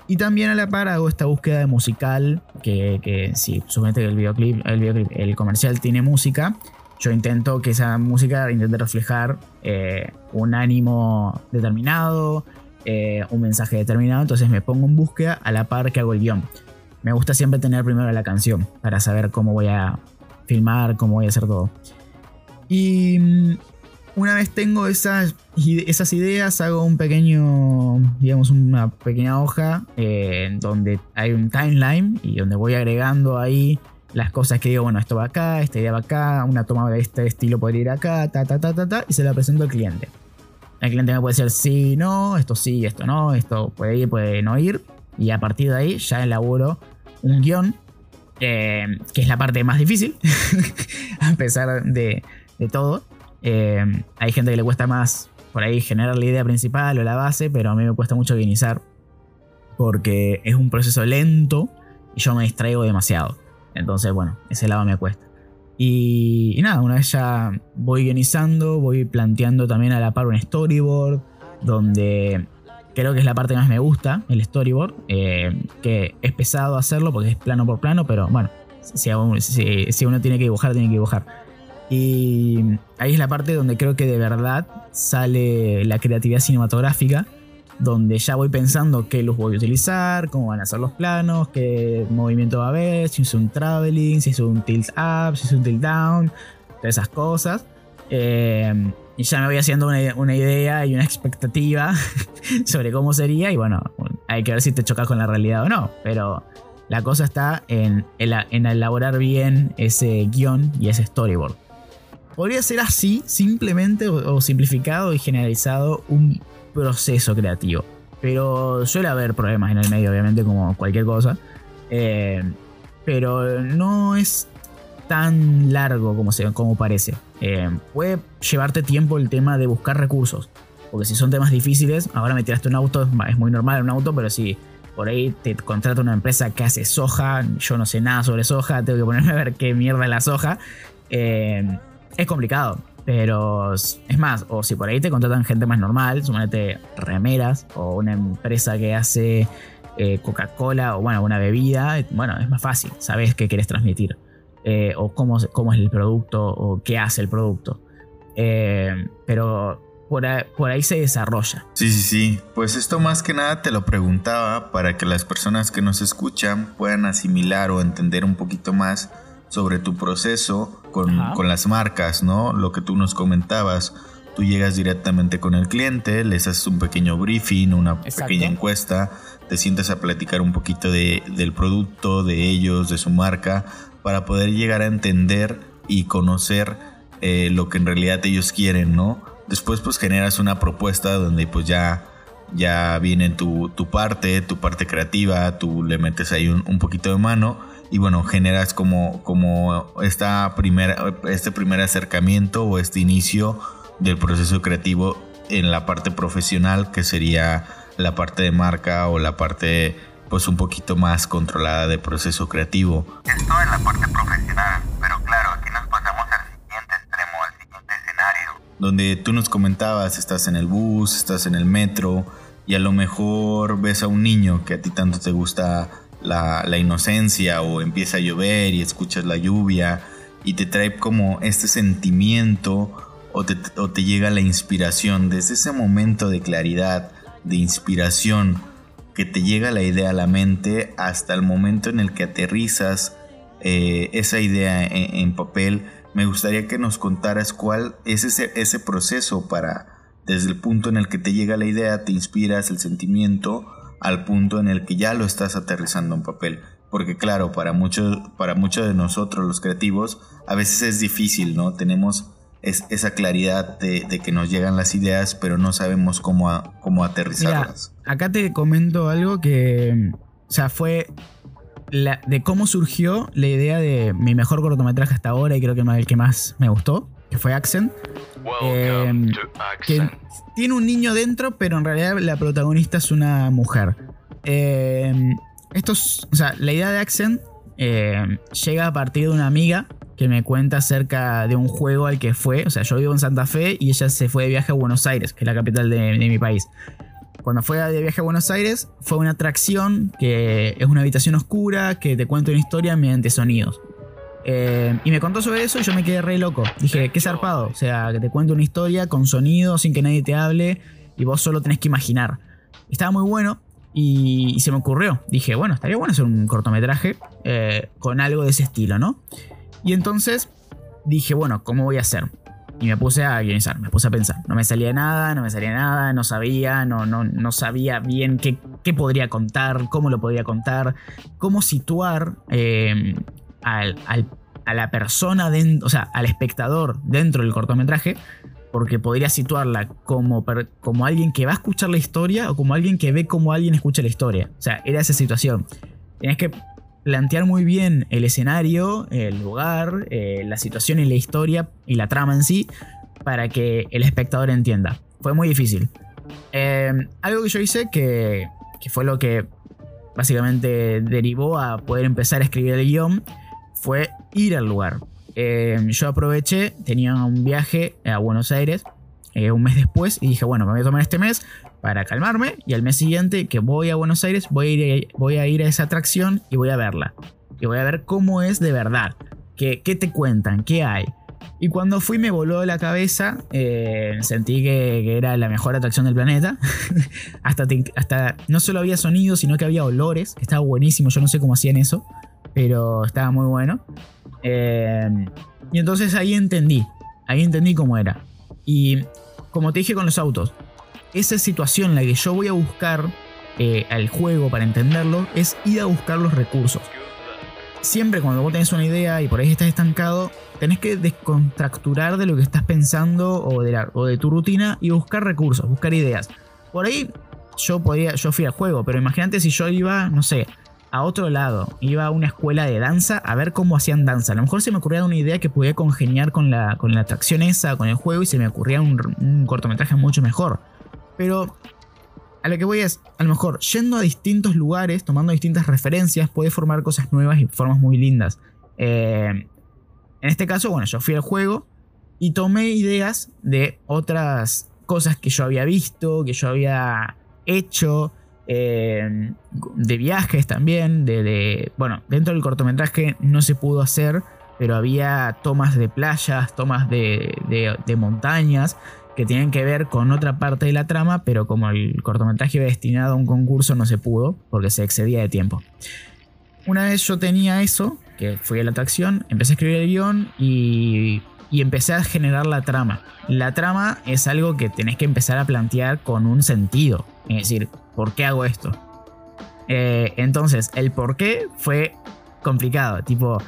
Y también a la par hago esta búsqueda de musical, que, que si supone que el videoclip, el videoclip, el comercial tiene música, yo intento que esa música intente reflejar eh, un ánimo determinado, eh, un mensaje determinado, entonces me pongo en búsqueda a la par que hago el guion. Me gusta siempre tener primero la canción para saber cómo voy a filmar, cómo voy a hacer todo. Y mm, una vez tengo esas, esas ideas, hago un pequeño, digamos, una pequeña hoja eh, donde hay un timeline y donde voy agregando ahí las cosas que digo, bueno, esto va acá, esta idea va acá, una toma de este estilo podría ir acá, ta, ta, ta, ta, ta, y se la presento al cliente. El cliente me puede decir sí, no, esto sí, esto no, esto puede ir, puede no ir, y a partir de ahí ya elaboro un guion, eh, que es la parte más difícil, *laughs* a pesar de todo eh, hay gente que le cuesta más por ahí generar la idea principal o la base, pero a mí me cuesta mucho guionizar porque es un proceso lento y yo me distraigo demasiado. Entonces, bueno, ese lado me cuesta. Y, nada, una vez ya voy guionizando, voy planteando también a la par un storyboard, donde creo que es la parte que más me gusta, el storyboard, eh, que es pesado hacerlo porque es plano por plano, pero bueno, si, si uno tiene que dibujar, tiene que dibujar. Y ahí es la parte donde creo que de verdad sale la creatividad cinematográfica, donde ya voy pensando qué luz voy a utilizar, cómo van a ser los planos, qué movimiento va a haber, si es un traveling, si es un tilt up, si es un tilt down, todas esas cosas. Eh, y ya me voy haciendo una, idea y una expectativa *laughs* sobre cómo sería. Y bueno, hay que ver si te chocas con la realidad o no. Pero la cosa está en, en, elaborar bien ese guion y ese storyboard. Podría ser así, simplemente o, simplificado y generalizado, un proceso creativo. Pero suele haber problemas en el medio, obviamente, como cualquier cosa. Eh, pero no es tan largo como, se, como parece. Eh, puede llevarte tiempo el tema de buscar recursos. Porque si son temas difíciles, ahora me tiraste un auto, es muy normal un auto, pero si por ahí te contrata una empresa que hace soja, yo no sé nada sobre soja, tengo que ponerme a ver qué mierda es la soja, eh, es complicado. Pero es más, o si por ahí te contratan gente más normal, suponete remeras o una empresa que hace eh, Coca-Cola o bueno, una bebida, bueno, es más fácil, sabes qué quieres transmitir. Eh, o cómo, cómo, es el producto o qué hace el producto. Eh, pero por ahí, se desarrolla. Sí, sí, sí. Pues esto más que nada te lo preguntaba para que las personas que nos escuchan puedan asimilar o entender un poquito más sobre tu proceso con, con las marcas, ¿no? Lo que tú nos comentabas. Tú llegas directamente con el cliente, les haces un pequeño briefing, una pequeña encuesta, te sientas a platicar un poquito de, del producto, de ellos, de su marca, para poder llegar a entender y conocer eh, lo que en realidad ellos quieren, ¿no? Después pues generas una propuesta donde pues ya, ya viene tu, tu parte, tu parte creativa, tú le metes ahí un, poquito de mano y bueno, generas como, como esta primera, este primer acercamiento o este inicio del proceso creativo en la parte profesional que sería la parte de marca o la parte pues un poquito más controlada de proceso creativo. Esto en la parte profesional, pero claro, aquí nos pasamos al siguiente extremo, al siguiente escenario. Donde tú nos comentabas, estás en el bus, estás en el metro y a lo mejor ves a un niño que a ti tanto te gusta la, inocencia o empieza a llover y escuchas la lluvia y te trae como este sentimiento o te, o te llega la inspiración desde ese momento de claridad, de inspiración que te llega la idea a la mente hasta el momento en el que aterrizas eh, esa idea en, papel. Me gustaría que nos contaras cuál es ese, ese proceso para, desde el punto en el que te llega la idea, te inspiras el sentimiento, al punto en el que ya lo estás aterrizando en papel. Porque claro, para muchos, para muchos de nosotros los creativos, a veces es difícil, ¿no? Tenemos es esa claridad de, que nos llegan las ideas, pero no sabemos cómo, cómo aterrizarlas. acá te comento algo que, o sea, fue la, de cómo surgió la idea de mi mejor cortometraje hasta ahora y creo que el que más me gustó, que fue Accent. Em, que tiene un niño dentro, pero en realidad la protagonista es una mujer. Eh, esto o sea, la idea de Accent em, llega a partir de una amiga que me cuenta acerca de un juego al que fue. O sea, yo vivo en Santa Fe y ella se fue de viaje a Buenos Aires, que es la capital de, mi país. Cuando fue de viaje a Buenos Aires, fue una atracción que es una habitación oscura que te cuenta una historia mediante sonidos. Eh, y me contó sobre eso y yo me quedé re loco. Dije, qué zarpado. O sea, que te cuento una historia con sonidos sin que nadie te hable y vos solo tenés que imaginar. Estaba muy bueno y, se me ocurrió. Dije, bueno, estaría bueno hacer un cortometraje eh, con algo de ese estilo, ¿no? Y entonces dije, bueno, ¿cómo voy a hacer? Y me puse a guionizar, me puse a pensar. No me salía nada, no me salía nada, no sabía, no, no, no sabía bien qué, qué podría contar, cómo lo podría contar, cómo situar eh, a la persona, dentro, o sea, al espectador dentro del cortometraje, porque podría situarla como, como alguien que va a escuchar la historia o como alguien que ve cómo alguien escucha la historia. O sea, era esa situación. Tienes que plantear muy bien el escenario, el lugar, eh, la situación y la historia y la trama en sí para que el espectador entienda. Fue muy difícil. Em, algo que yo hice que, que, fue lo que básicamente derivó a poder empezar a escribir el guion fue ir al lugar. Em, yo aproveché, tenía un viaje a Buenos Aires eh, un mes después y dije, bueno, me voy a tomar este mes para calmarme y al mes siguiente que voy a Buenos Aires voy a ir, voy a, ir a esa atracción y voy a verla. Y voy a ver cómo es de verdad. ¿Qué, te cuentan? ¿Qué hay? Y cuando fui me voló la cabeza, eh, sentí que, era la mejor atracción del planeta. *laughs* hasta, hasta no solo había sonidos, sino que había olores, estaba buenísimo, yo no sé cómo hacían eso, pero estaba muy bueno. Eh, y entonces ahí entendí, ahí entendí cómo era. Y como te dije con los autos, esa situación en la que yo voy a buscar eh, al juego para entenderlo es ir a buscar los recursos. Siempre cuando vos tenés una idea y por ahí estás estancado, tenés que descontracturar de lo que estás pensando o de, o de tu rutina y buscar recursos, buscar ideas. Por ahí yo podía, yo fui al juego, pero imagínate si yo iba, no sé, a otro lado, iba a una escuela de danza a ver cómo hacían danza. A lo mejor se me ocurría una idea que podía congeniar con la, con la atracción esa, con el juego, y se me ocurría un, cortometraje mucho mejor. Pero a lo que voy es, a lo mejor yendo a distintos lugares, tomando distintas referencias, puede formar cosas nuevas y formas muy lindas. Eh, en este caso, bueno, yo fui al juego y tomé ideas de otras cosas que yo había visto, que yo había hecho, eh, de viajes también, de, Bueno, dentro del cortometraje no se pudo hacer, pero había tomas de playas, tomas de, de, montañas, que tienen que ver con otra parte de la trama, pero como el cortometraje iba destinado a un concurso no se pudo, porque se excedía de tiempo. Una vez yo tenía eso, que fui a la atracción, empecé a escribir el guion y, y empecé a generar la trama. La trama es algo que tenés que empezar a plantear con un sentido. Es decir, ¿por qué hago esto? Eh, entonces, el por qué fue complicado. Tipo,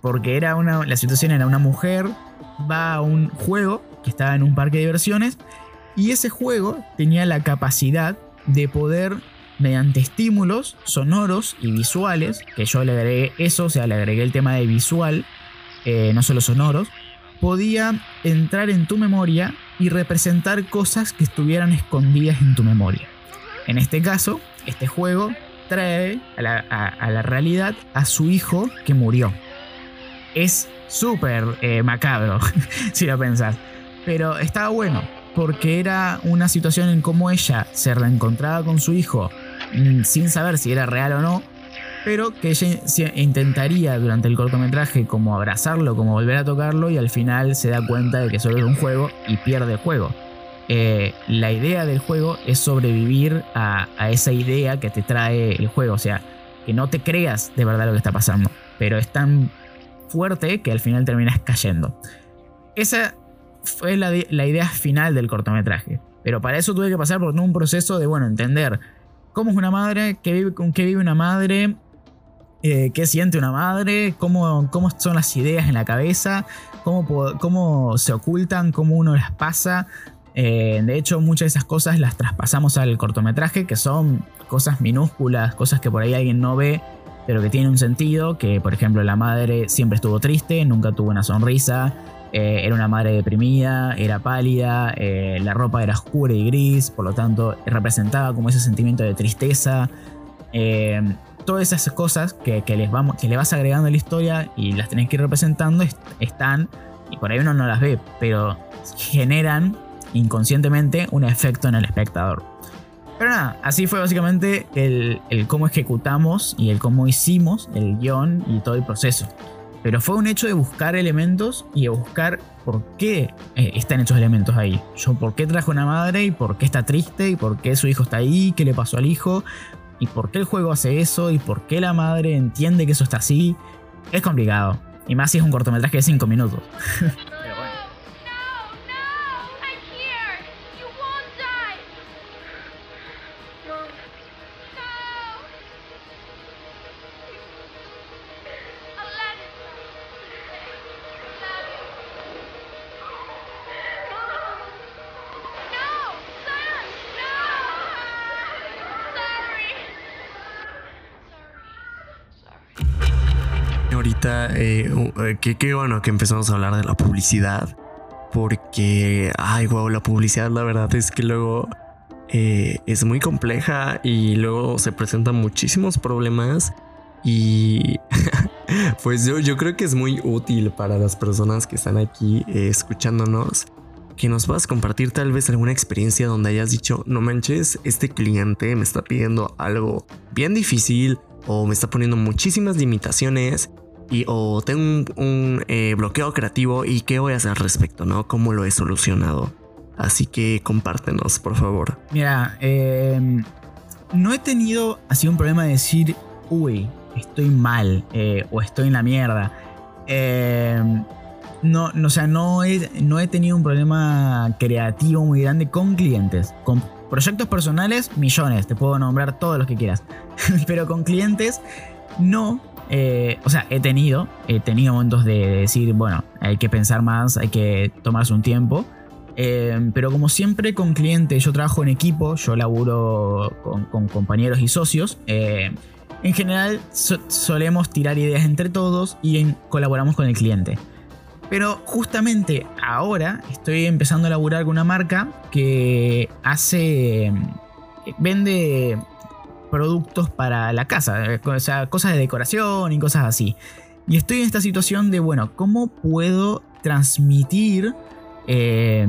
porque era una, la situación era una mujer, va a un juego que estaba en un parque de diversiones y ese juego tenía la capacidad de poder, mediante estímulos sonoros y visuales, que yo le agregué eso, o sea, le agregué el tema de visual, eh, no solo sonoros, podía entrar en tu memoria y representar cosas que estuvieran escondidas en tu memoria. En este caso, este juego trae a la, realidad a su hijo que murió. Es súper eh, macabro, *laughs* si lo pensás. Pero estaba bueno, porque era una situación en cómo ella se reencontraba con su hijo mm, sin saber si era real o no, pero que ella intentaría durante el cortometraje como abrazarlo, como volver a tocarlo y al final se da cuenta de que solo es un juego y pierde el juego. Eh, la idea del juego es sobrevivir a, esa idea que te trae el juego. O sea, que no te creas de verdad lo que está pasando. Pero es tan fuerte que al final terminas cayendo. Esa fue la, idea final del cortometraje. Pero para eso tuve que pasar por un proceso de, bueno, entender cómo es una madre, con qué vive una madre, eh, qué siente una madre, cómo, cómo, son las ideas en la cabeza, cómo, cómo se ocultan, cómo uno las pasa, eh, de hecho, muchas de esas cosas las traspasamos al cortometraje, que son cosas minúsculas, cosas que por ahí alguien no ve, pero que tienen un sentido, que por ejemplo la madre siempre estuvo triste, nunca tuvo una sonrisa, eh, era una madre deprimida, era pálida, la ropa era oscura y gris, por lo tanto representaba como ese sentimiento de tristeza. Todas esas cosas que, les le vas agregando a la historia y las tenés que ir representando están, y por ahí uno no las ve, pero generan inconscientemente un efecto en el espectador. Pero nada, así fue básicamente el, cómo ejecutamos y el cómo hicimos el guion y todo el proceso. Pero fue un hecho de buscar elementos y de buscar por qué eh, están estos elementos ahí. Por qué trajo una madre y por qué está triste y por qué su hijo está ahí, qué le pasó al hijo y por qué el juego hace eso y por qué la madre entiende que eso está así. Es complicado. Y más si es un cortometraje de 5 minutos. *laughs* ahorita eh, eh, que bueno que empezamos a hablar de la publicidad. Porque, ay, wow, la publicidad, la verdad es que luego eh, es muy compleja y luego se presentan muchísimos problemas. Y *laughs* pues yo, yo creo que es muy útil para las personas que están aquí escuchándonos que nos puedas compartir tal vez alguna experiencia donde hayas dicho, no manches, este cliente me está pidiendo algo bien difícil o me está poniendo muchísimas limitaciones y o tengo un, eh, bloqueo creativo y qué voy a hacer al respecto, ¿no? ¿Cómo lo he solucionado? Así que compártenos, por favor. Mira, em, no he tenido así un problema de decir, uy, estoy mal eh, o estoy en la mierda. Em, no, no, o sea, no he, no he tenido un problema creativo muy grande con clientes. Con proyectos personales, millones, te puedo nombrar todos los que quieras. *laughs* Pero con clientes, no. Eh, o sea, he tenido, he tenido momentos de decir, bueno, hay que pensar más, hay que tomarse un tiempo. Eh, pero como siempre con clientes, yo trabajo en equipo, yo laburo con, compañeros y socios. Eh, en general solemos tirar ideas entre todos y colaboramos con el cliente. Pero justamente ahora estoy empezando a laburar con una marca que hace. vende productos para la casa, o sea, cosas de decoración y cosas así. Y estoy en esta situación de, bueno, ¿cómo puedo transmitir eh,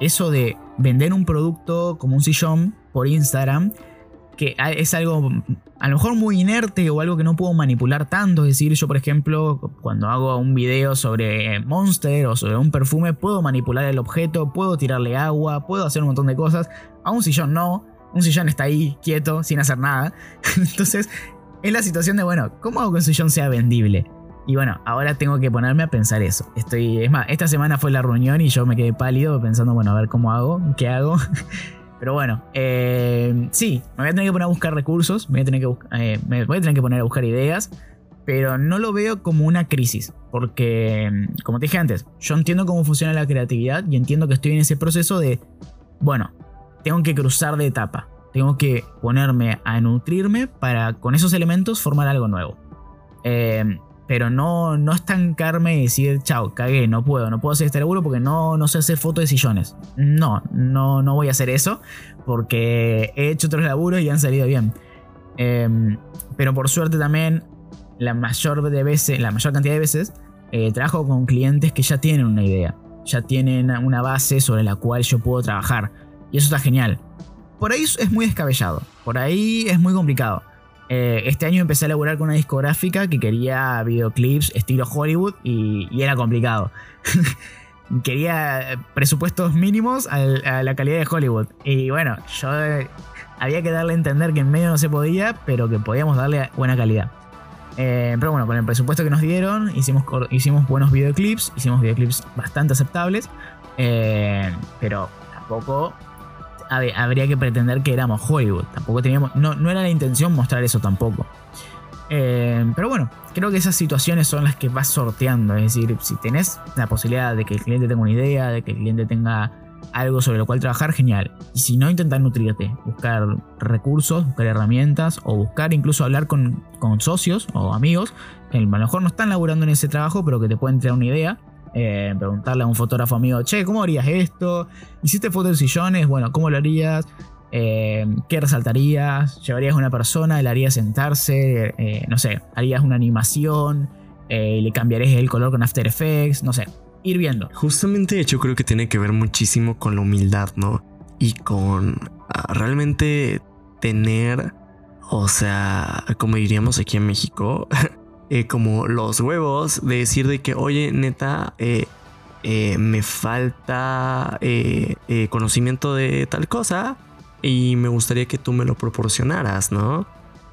eso de vender un producto como un sillón por Instagram? Que es algo a lo mejor muy inerte o algo que no puedo manipular tanto. Es decir, yo por ejemplo, cuando hago un video sobre Monster o sobre un perfume, puedo manipular el objeto, puedo tirarle agua, puedo hacer un montón de cosas. A un sillón no. Un sillón está ahí quieto, sin hacer nada. *laughs* Entonces, es la situación de, bueno, ¿cómo hago que un sillón sea vendible? Y bueno, ahora tengo que ponerme a pensar eso. Estoy, es más, esta semana fue la reunión y yo me quedé pálido pensando, bueno, a ver cómo hago, qué hago. *laughs* Pero bueno, eh, sí, me voy a tener que poner a buscar recursos, me voy a tener que, eh, me voy a tener que poner a buscar ideas, pero no lo veo como una crisis, porque, como te dije antes, yo entiendo cómo funciona la creatividad y entiendo que estoy en ese proceso de, bueno, tengo que cruzar de etapa, tengo que ponerme a nutrirme para con esos elementos formar algo nuevo. Eh, pero no, no estancarme y decir, chao, cagué, no puedo, no puedo hacer este laburo porque no, no sé hacer fotos de sillones. No, no, no voy a hacer eso porque he hecho otros laburos y han salido bien. Em, pero por suerte también, la mayor, de veces, la mayor cantidad de veces, eh, trabajo con clientes que ya tienen una idea, ya tienen una base sobre la cual yo puedo trabajar. Y eso está genial. Por ahí es muy descabellado, por ahí es muy complicado. Eh, este año empecé a laburar con una discográfica que quería videoclips estilo Hollywood y, era complicado. *laughs* quería presupuestos mínimos a, la calidad de Hollywood. Y bueno, yo eh, había que darle a entender que en medio no se podía, pero que podíamos darle buena calidad. Eh, pero bueno, con el presupuesto que nos dieron, hicimos, hicimos buenos videoclips, hicimos videoclips bastante aceptables, pero tampoco habría que pretender que éramos Hollywood. Tampoco teníamos. No, no era la intención mostrar eso tampoco. Eh, pero bueno, creo que esas situaciones son las que vas sorteando. Es decir, si tenés la posibilidad de que el cliente tenga una idea, de que el cliente tenga algo sobre lo cual trabajar, genial. Y si no, intentar nutrirte, buscar recursos, buscar herramientas o buscar incluso hablar con, con socios o amigos que a lo mejor no están laburando en ese trabajo, pero que te pueden traer una idea eh, preguntarle a un fotógrafo amigo, che, ¿cómo harías esto? ¿Hiciste fotos de sillones? Bueno, ¿cómo lo harías? Eh, ¿Qué resaltarías? ¿Llevarías a una persona? ¿Le harías sentarse? Eh, no sé, ¿harías una animación? ¿Le cambiarías el color con After Effects? No sé, ir viendo. Justamente yo creo que tiene que ver muchísimo con la humildad, ¿no? Y con ah, realmente tener, o sea, como diríamos aquí en México, *laughs* Eh, como los huevos de decir de que, oye, neta, eh, eh, me falta conocimiento de tal cosa y me gustaría que tú me lo proporcionaras, ¿no?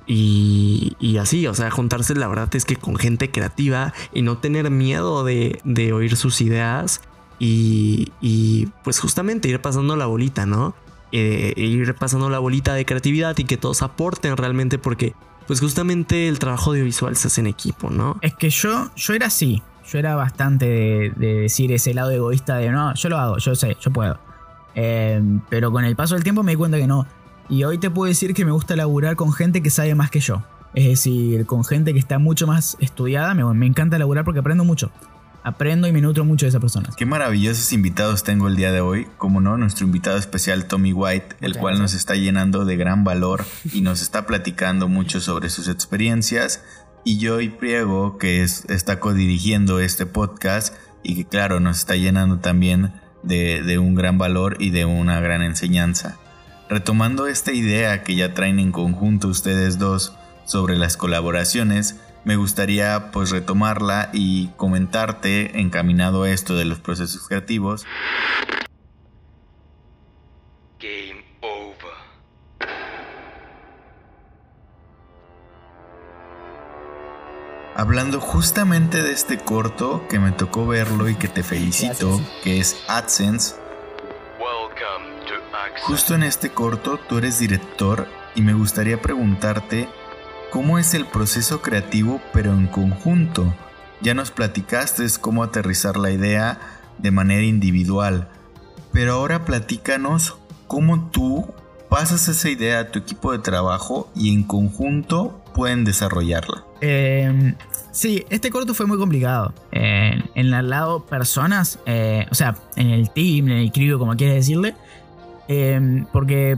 Y, y, así, o sea, juntarse la verdad es que con gente creativa y no tener miedo de, de oír sus ideas y, y, pues justamente ir pasando la bolita, ¿no? ir pasando la bolita de creatividad y que todos aporten realmente porque pues justamente el trabajo audiovisual se hace en equipo, ¿no? Es que yo, yo era así. Yo era bastante de, decir ese lado egoísta de no, yo lo hago, yo sé, yo puedo. Eh, pero con el paso del tiempo me di cuenta que no. Y hoy te puedo decir que me gusta laburar con gente que sabe más que yo. Es decir, con gente que está mucho más estudiada. Me, me encanta laburar porque aprendo mucho aprendo y me nutro mucho de esa persona. Qué maravillosos invitados tengo el día de hoy. Como no, nuestro invitado especial Tommy White, el cual nos está llenando de gran valor y nos está *laughs* platicando mucho sobre sus experiencias. Y Joy Priego, que está codirigiendo este podcast y que claro, nos está llenando también de, de un gran valor y de una gran enseñanza. Retomando esta idea que ya traen en conjunto ustedes dos sobre las colaboraciones, me gustaría pues retomarla y comentarte encaminado a esto de los procesos creativos. Game over. hablando justamente de este corto que me tocó verlo y que te felicito, que es AdSense. Justo en este corto tú eres director y me gustaría preguntarte cómo es el proceso creativo pero en conjunto. Ya nos platicaste cómo aterrizar la idea de manera individual, pero ahora platícanos cómo tú pasas esa idea a tu equipo de trabajo y en conjunto pueden desarrollarla. Eh, sí, este corto fue muy complicado. en el lado personas, eh, o sea, en el team, en el crew, como quieras decirle, eh, porque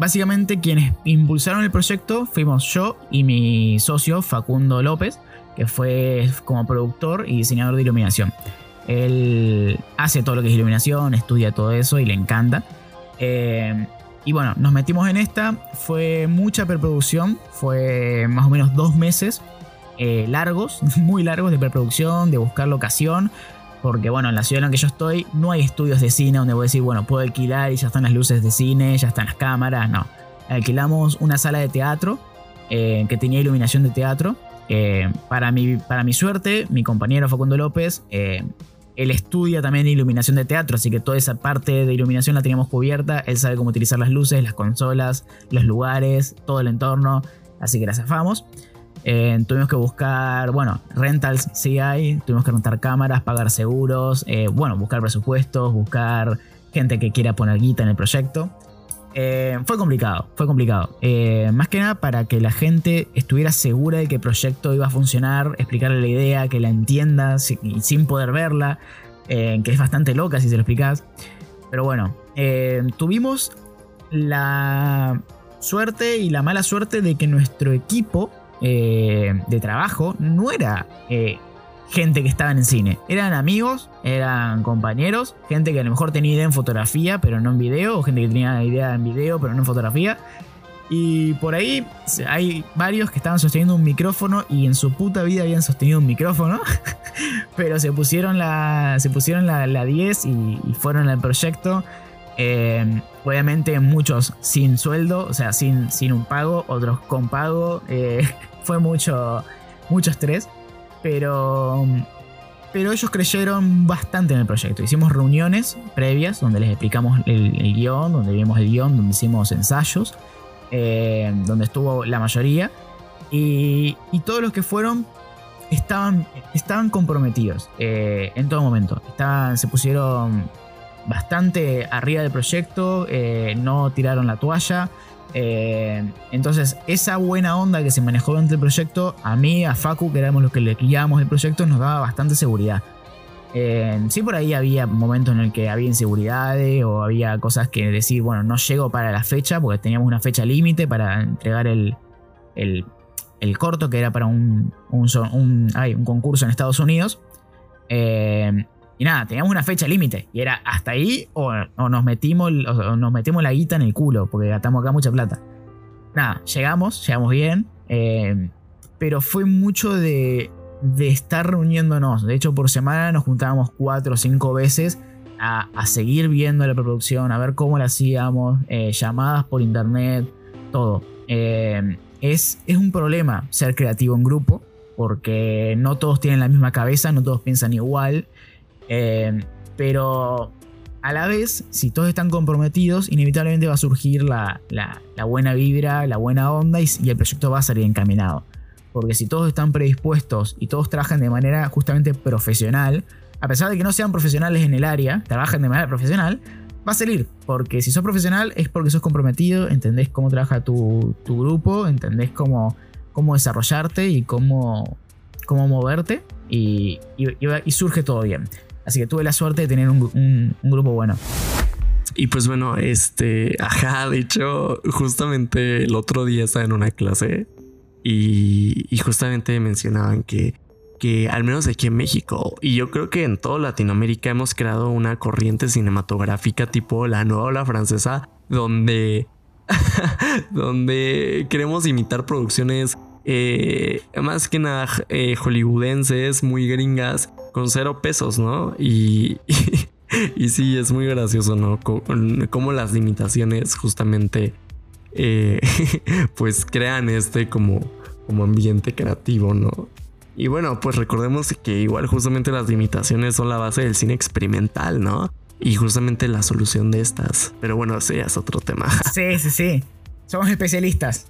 básicamente quienes impulsaron el proyecto fuimos yo y mi socio Facundo López, que fue como productor y diseñador de iluminación. Él hace todo lo que es iluminación, estudia todo eso y le encanta. Eh, y bueno, nos metimos en esta. Fue mucha preproducción. Fue más o menos dos meses eh, largos, *laughs* muy largos de preproducción, de buscar locación. Porque bueno, en la ciudad en la que yo estoy no hay estudios de cine donde voy a decir, bueno, puedo alquilar y ya están las luces de cine, ya están las cámaras. No. Alquilamos una sala de teatro eh, que tenía iluminación de teatro. Eh, para, mi, para mi suerte, mi compañero Facundo López él estudia también iluminación de teatro, así que toda esa parte de iluminación la teníamos cubierta. Él sabe cómo utilizar las luces, las consolas, los lugares, todo el entorno, así que la zafamos. Eh, tuvimos que buscar, bueno, rentals sí hay, tuvimos que rentar cámaras, pagar seguros, eh, bueno, buscar presupuestos, buscar gente que quiera poner guita en el proyecto. Eh, fue complicado, fue complicado. Más que nada para que la gente estuviera segura de que el proyecto iba a funcionar, explicarle la idea, que la entienda sin poder verla, que es bastante loca si se lo explicas. Pero bueno, tuvimos la suerte y la mala suerte de que nuestro equipo de trabajo no era gente que estaba en cine. Eran amigos, eran compañeros, gente que a lo mejor tenía idea en fotografía, pero no en video, o gente que tenía idea en video, pero no en fotografía. Y por ahí hay varios que estaban sosteniendo un micrófono y en su puta vida habían sostenido un micrófono, *laughs* pero se pusieron la, se pusieron la, 10 y, fueron al proyecto. Eh, obviamente muchos sin sueldo, o sea, sin, sin un pago, otros con pago. Eh, *laughs* fue mucho, mucho estrés. Pero, pero ellos creyeron bastante en el proyecto. Hicimos reuniones previas donde les explicamos el, guion, donde vimos el guion, donde hicimos ensayos, eh, donde estuvo la mayoría. Y, todos los que fueron estaban, estaban comprometidos en todo momento. Estaban, se pusieron bastante arriba del proyecto, eh, no tiraron la toalla. Eh, entonces, esa buena onda que se manejó durante el proyecto, a mí, a Facu, que éramos los que le guiábamos el proyecto, nos daba bastante seguridad. Eh, sí, por ahí había momentos en el que había inseguridades o había cosas que decir, bueno, no llego para la fecha, porque teníamos una fecha límite para entregar el, el, corto, que era para un, un, concurso en Estados Unidos. Y nada, teníamos una fecha límite. Y era hasta ahí o, nos, metimos, nos metimos la guita en el culo, porque gastamos acá mucha plata. Nada, llegamos, llegamos bien. Eh, pero fue mucho de, de estar reuniéndonos. De hecho, por semana nos juntábamos cuatro o cinco veces a, seguir viendo la producción, a ver cómo la hacíamos, eh, llamadas por internet, todo. Eh, es, es un problema ser creativo en grupo, porque no todos tienen la misma cabeza, no todos piensan igual. Eh, pero a la vez, si todos están comprometidos, inevitablemente va a surgir la, buena vibra, la buena onda y, el proyecto va a salir encaminado. Porque si todos están predispuestos y todos trabajan de manera justamente profesional, a pesar de que no sean profesionales en el área, trabajan de manera profesional, va a salir. Porque si sos profesional es porque sos comprometido, entendés cómo trabaja tu, grupo, entendés cómo, cómo desarrollarte y cómo, cómo moverte y surge todo bien. Así que tuve la suerte de tener un, grupo bueno. Y pues bueno, este, ajá, de hecho, justamente el otro día estaba en una clase y, justamente mencionaban que, que al menos aquí en México y yo creo que en toda Latinoamérica hemos creado una corriente cinematográfica tipo la nueva ola francesa donde, *laughs* donde queremos imitar producciones eh, más que nada eh, hollywoodenses, muy gringas, con cero pesos, ¿no? Y, *laughs* y, sí, es muy gracioso, ¿no? Como las limitaciones justamente, eh, *laughs* pues crean este como, como ambiente creativo, ¿no? Y bueno, pues recordemos que igual justamente las limitaciones son la base del cine experimental, ¿no? Y justamente la solución de estas. Pero bueno, ese es otro tema. *laughs* Sí, sí, sí. Somos especialistas.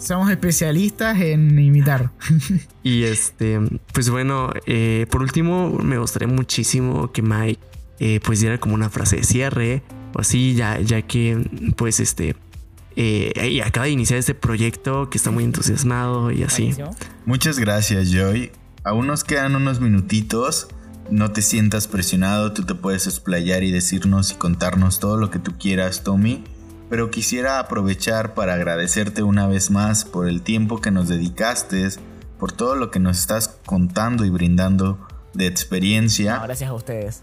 Somos especialistas en imitar. *laughs* y este, pues bueno, eh, por último, me gustaría muchísimo que Mike eh, pues diera como una frase de cierre o así, ya, ya que pues este eh, acaba de iniciar este proyecto que está muy entusiasmado y así. Muchas gracias, Joy. Aún nos quedan unos minutitos. No te sientas presionado, tú te puedes explayar y decirnos y contarnos todo lo que tú quieras, Tommy. Pero quisiera aprovechar para agradecerte una vez más por el tiempo que nos dedicaste, por todo lo que nos estás contando y brindando de experiencia. gracias a ustedes.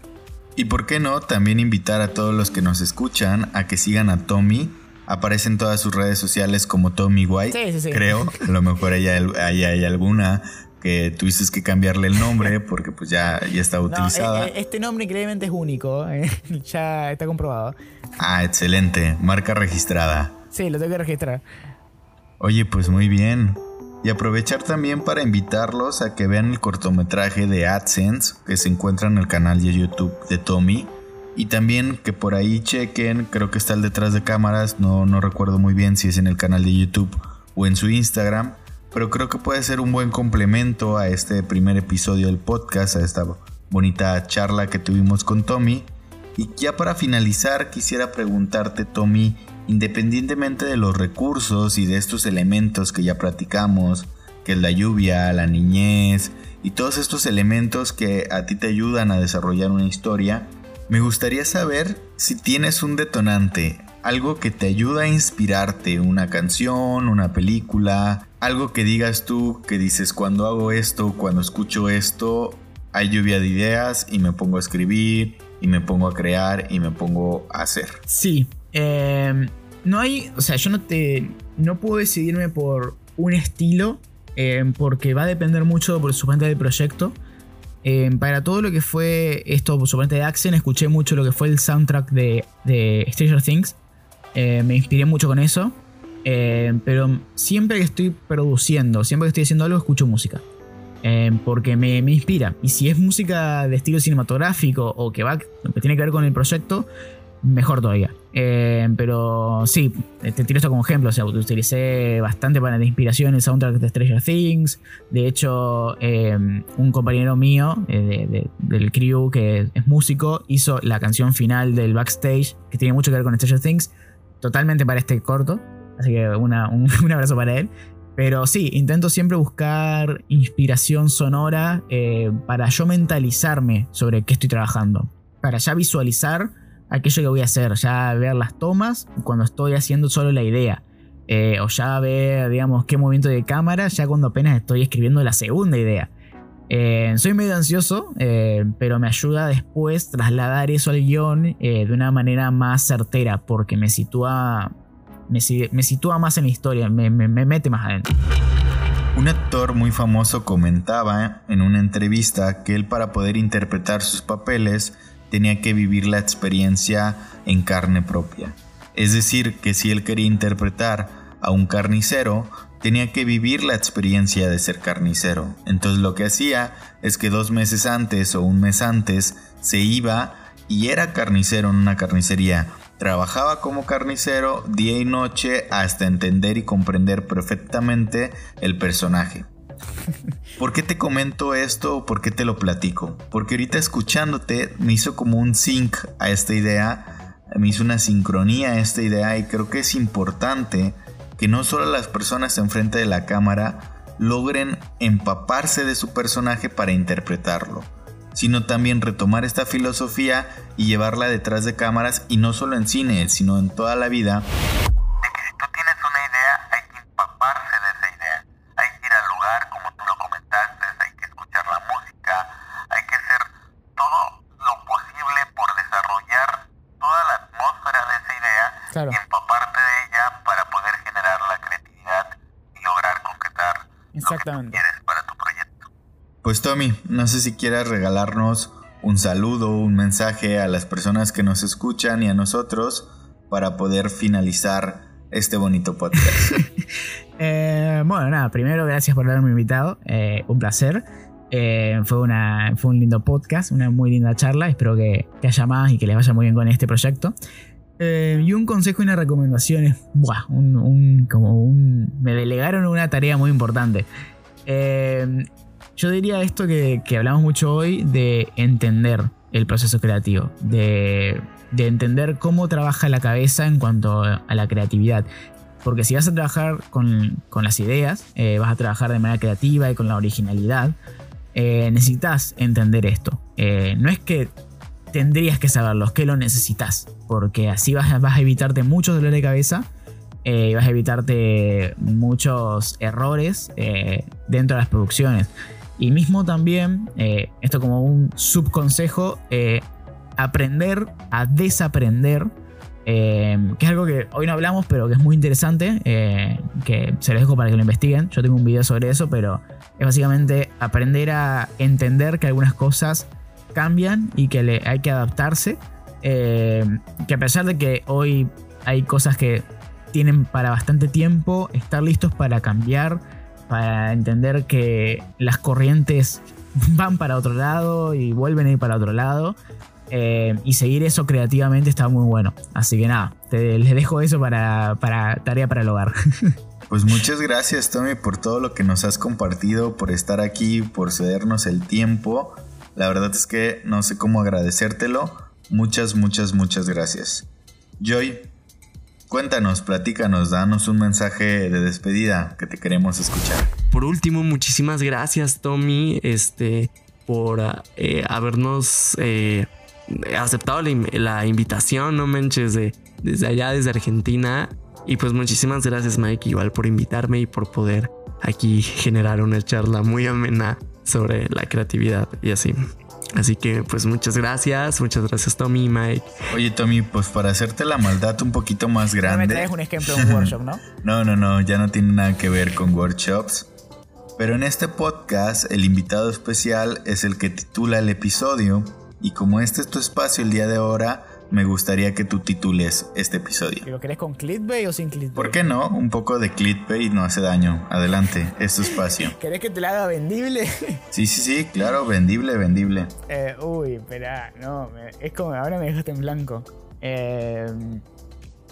Y por qué no, también invitar a todos los que nos escuchan a que sigan a Tommy aparece en todas sus redes sociales como Tommy White. Sí, sí, sí. Creo, a lo mejor ahí hay, alguna que tuviste que cambiarle el nombre *laughs* porque pues ya, ya está utilizada. Eh, eh, este nombre increíblemente es único, eh, *laughs* ya está comprobado. Ah, excelente, marca registrada. Sí, lo tengo que registrar. Oye, pues muy bien. Y aprovechar también para invitarlos a que vean el cortometraje de AdSense que se encuentra en el canal de YouTube de Tommy y también que por ahí chequen, creo que está el detrás de cámaras, no, no recuerdo muy bien si es en el canal de YouTube o en su Instagram, pero creo que puede ser un buen complemento a este primer episodio del podcast, a esta bonita charla que tuvimos con Tommy. Y ya para finalizar, quisiera preguntarte, Tommy, independientemente de los recursos y de estos elementos que ya platicamos, que es la lluvia, la niñez y todos estos elementos que a ti te ayudan a desarrollar una historia, me gustaría saber si tienes un detonante, algo que te ayuda a inspirarte, una canción, una película, algo que digas tú que dices cuando hago esto, cuando escucho esto, hay lluvia de ideas y me pongo a escribir y me pongo a crear y me pongo a hacer. Sí, em, no hay, o sea, yo no te, no puedo decidirme por un estilo em, porque va a depender mucho por su del proyecto. Em, para todo lo que fue esto, suponete de Action, escuché mucho lo que fue el soundtrack de, de Stranger Things. Eh, me inspiré mucho con eso. Em, pero siempre que estoy produciendo, siempre que estoy haciendo algo, escucho música. Em, porque me, inspira. Y si es música de estilo cinematográfico o que, va, que tiene que ver con el proyecto, mejor todavía. Eh, pero sí, te tiro esto como ejemplo. O sea, utilicé bastante para la inspiración el soundtrack de Stranger Things. De hecho, eh, un compañero mío eh, del crew que es músico hizo la canción final del backstage que tiene mucho que ver con Stranger Things. Totalmente para este corto. Así que un, *laughs* un, abrazo para él. Pero sí, intento siempre buscar inspiración sonora para yo mentalizarme sobre qué estoy trabajando. Para ya visualizar aquello que voy a hacer, ya ver las tomas cuando estoy haciendo solo la idea. Eh, o ya ver, digamos, qué movimiento de cámara, ya cuando apenas estoy escribiendo la segunda idea. Eh, soy medio ansioso, eh, pero me ayuda después trasladar eso al guion de una manera más certera, porque me sitúa, me, sitúa más en la historia, me, me mete más adentro. Un actor muy famoso comentaba en una entrevista que él para poder interpretar sus papeles tenía que vivir la experiencia en carne propia. Es decir, que si él quería interpretar a un carnicero, tenía que vivir la experiencia de ser carnicero. Entonces lo que hacía es que dos meses antes o un mes antes se iba y era carnicero en una carnicería. Trabajaba como carnicero día y noche hasta entender y comprender perfectamente el personaje. *laughs* ¿Por qué te comento esto o por qué te lo platico? Porque ahorita escuchándote me hizo como un sync a esta idea, me hizo una sincronía a esta idea y creo que es importante que no solo las personas enfrente de la cámara logren empaparse de su personaje para interpretarlo, sino también retomar esta filosofía y llevarla detrás de cámaras y no solo en cine, sino en toda la vida. Empaparte de ella para poder generar la creatividad y lograr concretar Exactamente. lo que quieres para tu proyecto. Pues Tommy, no sé si quieras regalarnos un saludo, un mensaje a las personas que nos escuchan y a nosotros para poder finalizar este bonito podcast. *laughs* Eh, bueno, nada, primero gracias por haberme invitado, eh, un placer. Eh, fue, una, fue un lindo podcast, una muy linda charla, espero que, haya más y que les vaya muy bien con este proyecto. y un consejo y una recomendación es, buah, un, como un, me delegaron una tarea muy importante. Yo diría esto que, hablamos mucho hoy de entender el proceso creativo, de de entender cómo trabaja la cabeza en cuanto a la creatividad. Porque si vas a trabajar con, las ideas, eh, vas a trabajar de manera creativa y con la originalidad, eh, necesitas entender esto. Eh, no es que tendrías que saberlo, es que lo necesitas. Porque así vas, vas a evitarte muchos dolores de cabeza y vas a evitarte muchos errores dentro de las producciones. Y mismo también, esto como un subconsejo, aprender a desaprender, eh, que es algo que hoy no hablamos, pero que es muy interesante, eh, que se los dejo para que lo investiguen. Yo tengo un video sobre eso, pero es básicamente aprender a entender que algunas cosas cambian y que hay que adaptarse. Eh, que a pesar de que hoy hay cosas que tienen para bastante tiempo, estar listos para cambiar, para entender que las corrientes van para otro lado y vuelven a ir para otro lado. Eh, y seguir eso creativamente está muy bueno. Así que nada, te, les dejo eso para, para tarea para el hogar. *laughs* Pues muchas gracias Tommy por todo lo que nos has compartido, por estar aquí, por cedernos el tiempo. La verdad es que no sé cómo agradecértelo. Muchas, muchas, muchas gracias. Joy, cuéntanos, platícanos, danos un mensaje de despedida que te queremos escuchar. Por último, muchísimas gracias Tommy, este, por eh, habernos eh, aceptado la, invitación, no manches, de, desde allá, desde Argentina. Y pues muchísimas gracias Mike igual por invitarme y por poder aquí generar una charla muy amena sobre la creatividad y así. Así que pues muchas gracias, muchas gracias Tommy y Mike. Oye Tommy, pues para hacerte la maldad un poquito más grande. No me traes un ejemplo de un workshop, ¿no? *laughs* no, no, no, ya no tiene nada que ver con workshops. Pero en este podcast el invitado especial es el que titula el episodio y como este es tu espacio el día de ahora, me gustaría que tú titules este episodio. ¿Lo querés con clickbait o sin clickbait? ¿Por qué no? Un poco de clickbait no hace daño. Adelante, es tu espacio. *laughs* ¿Querés que te la haga vendible? *laughs* sí, sí, sí, claro, vendible, vendible. Eh, uy, espera, no, es como ahora me dejaste en blanco. Eh,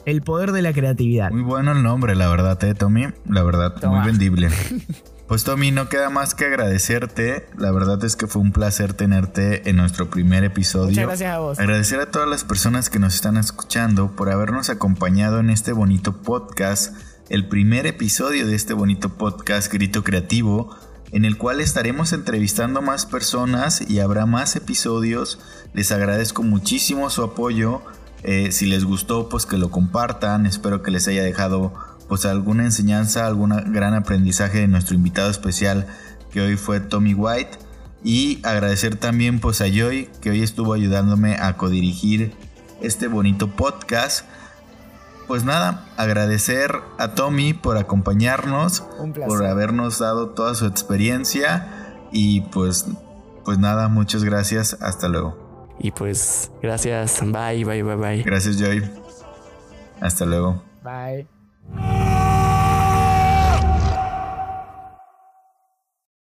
el poder de la creatividad. Muy bueno el nombre, la verdad, eh, Tommy. La verdad, muy vendible. *laughs* Pues Tommy, no queda más que agradecerte. La verdad es que fue un placer tenerte en nuestro primer episodio. Muchas gracias a vos. Agradecer a todas las personas que nos están escuchando por habernos acompañado en este bonito podcast, el primer episodio de este bonito podcast Grito Creativo, en el cual estaremos entrevistando más personas y habrá más episodios. Les agradezco muchísimo su apoyo. Eh, si les gustó, pues que lo compartan. Espero que les haya dejado pues alguna enseñanza, algún gran aprendizaje de nuestro invitado especial que hoy fue Tommy White y agradecer también pues a Joy que hoy estuvo ayudándome a codirigir este bonito podcast. Pues nada, agradecer a Tommy por acompañarnos, por habernos dado toda su experiencia y pues pues nada, muchas gracias, hasta luego. Y pues gracias, bye, bye, bye, bye. Gracias Joy. Hasta luego. Bye. Oh!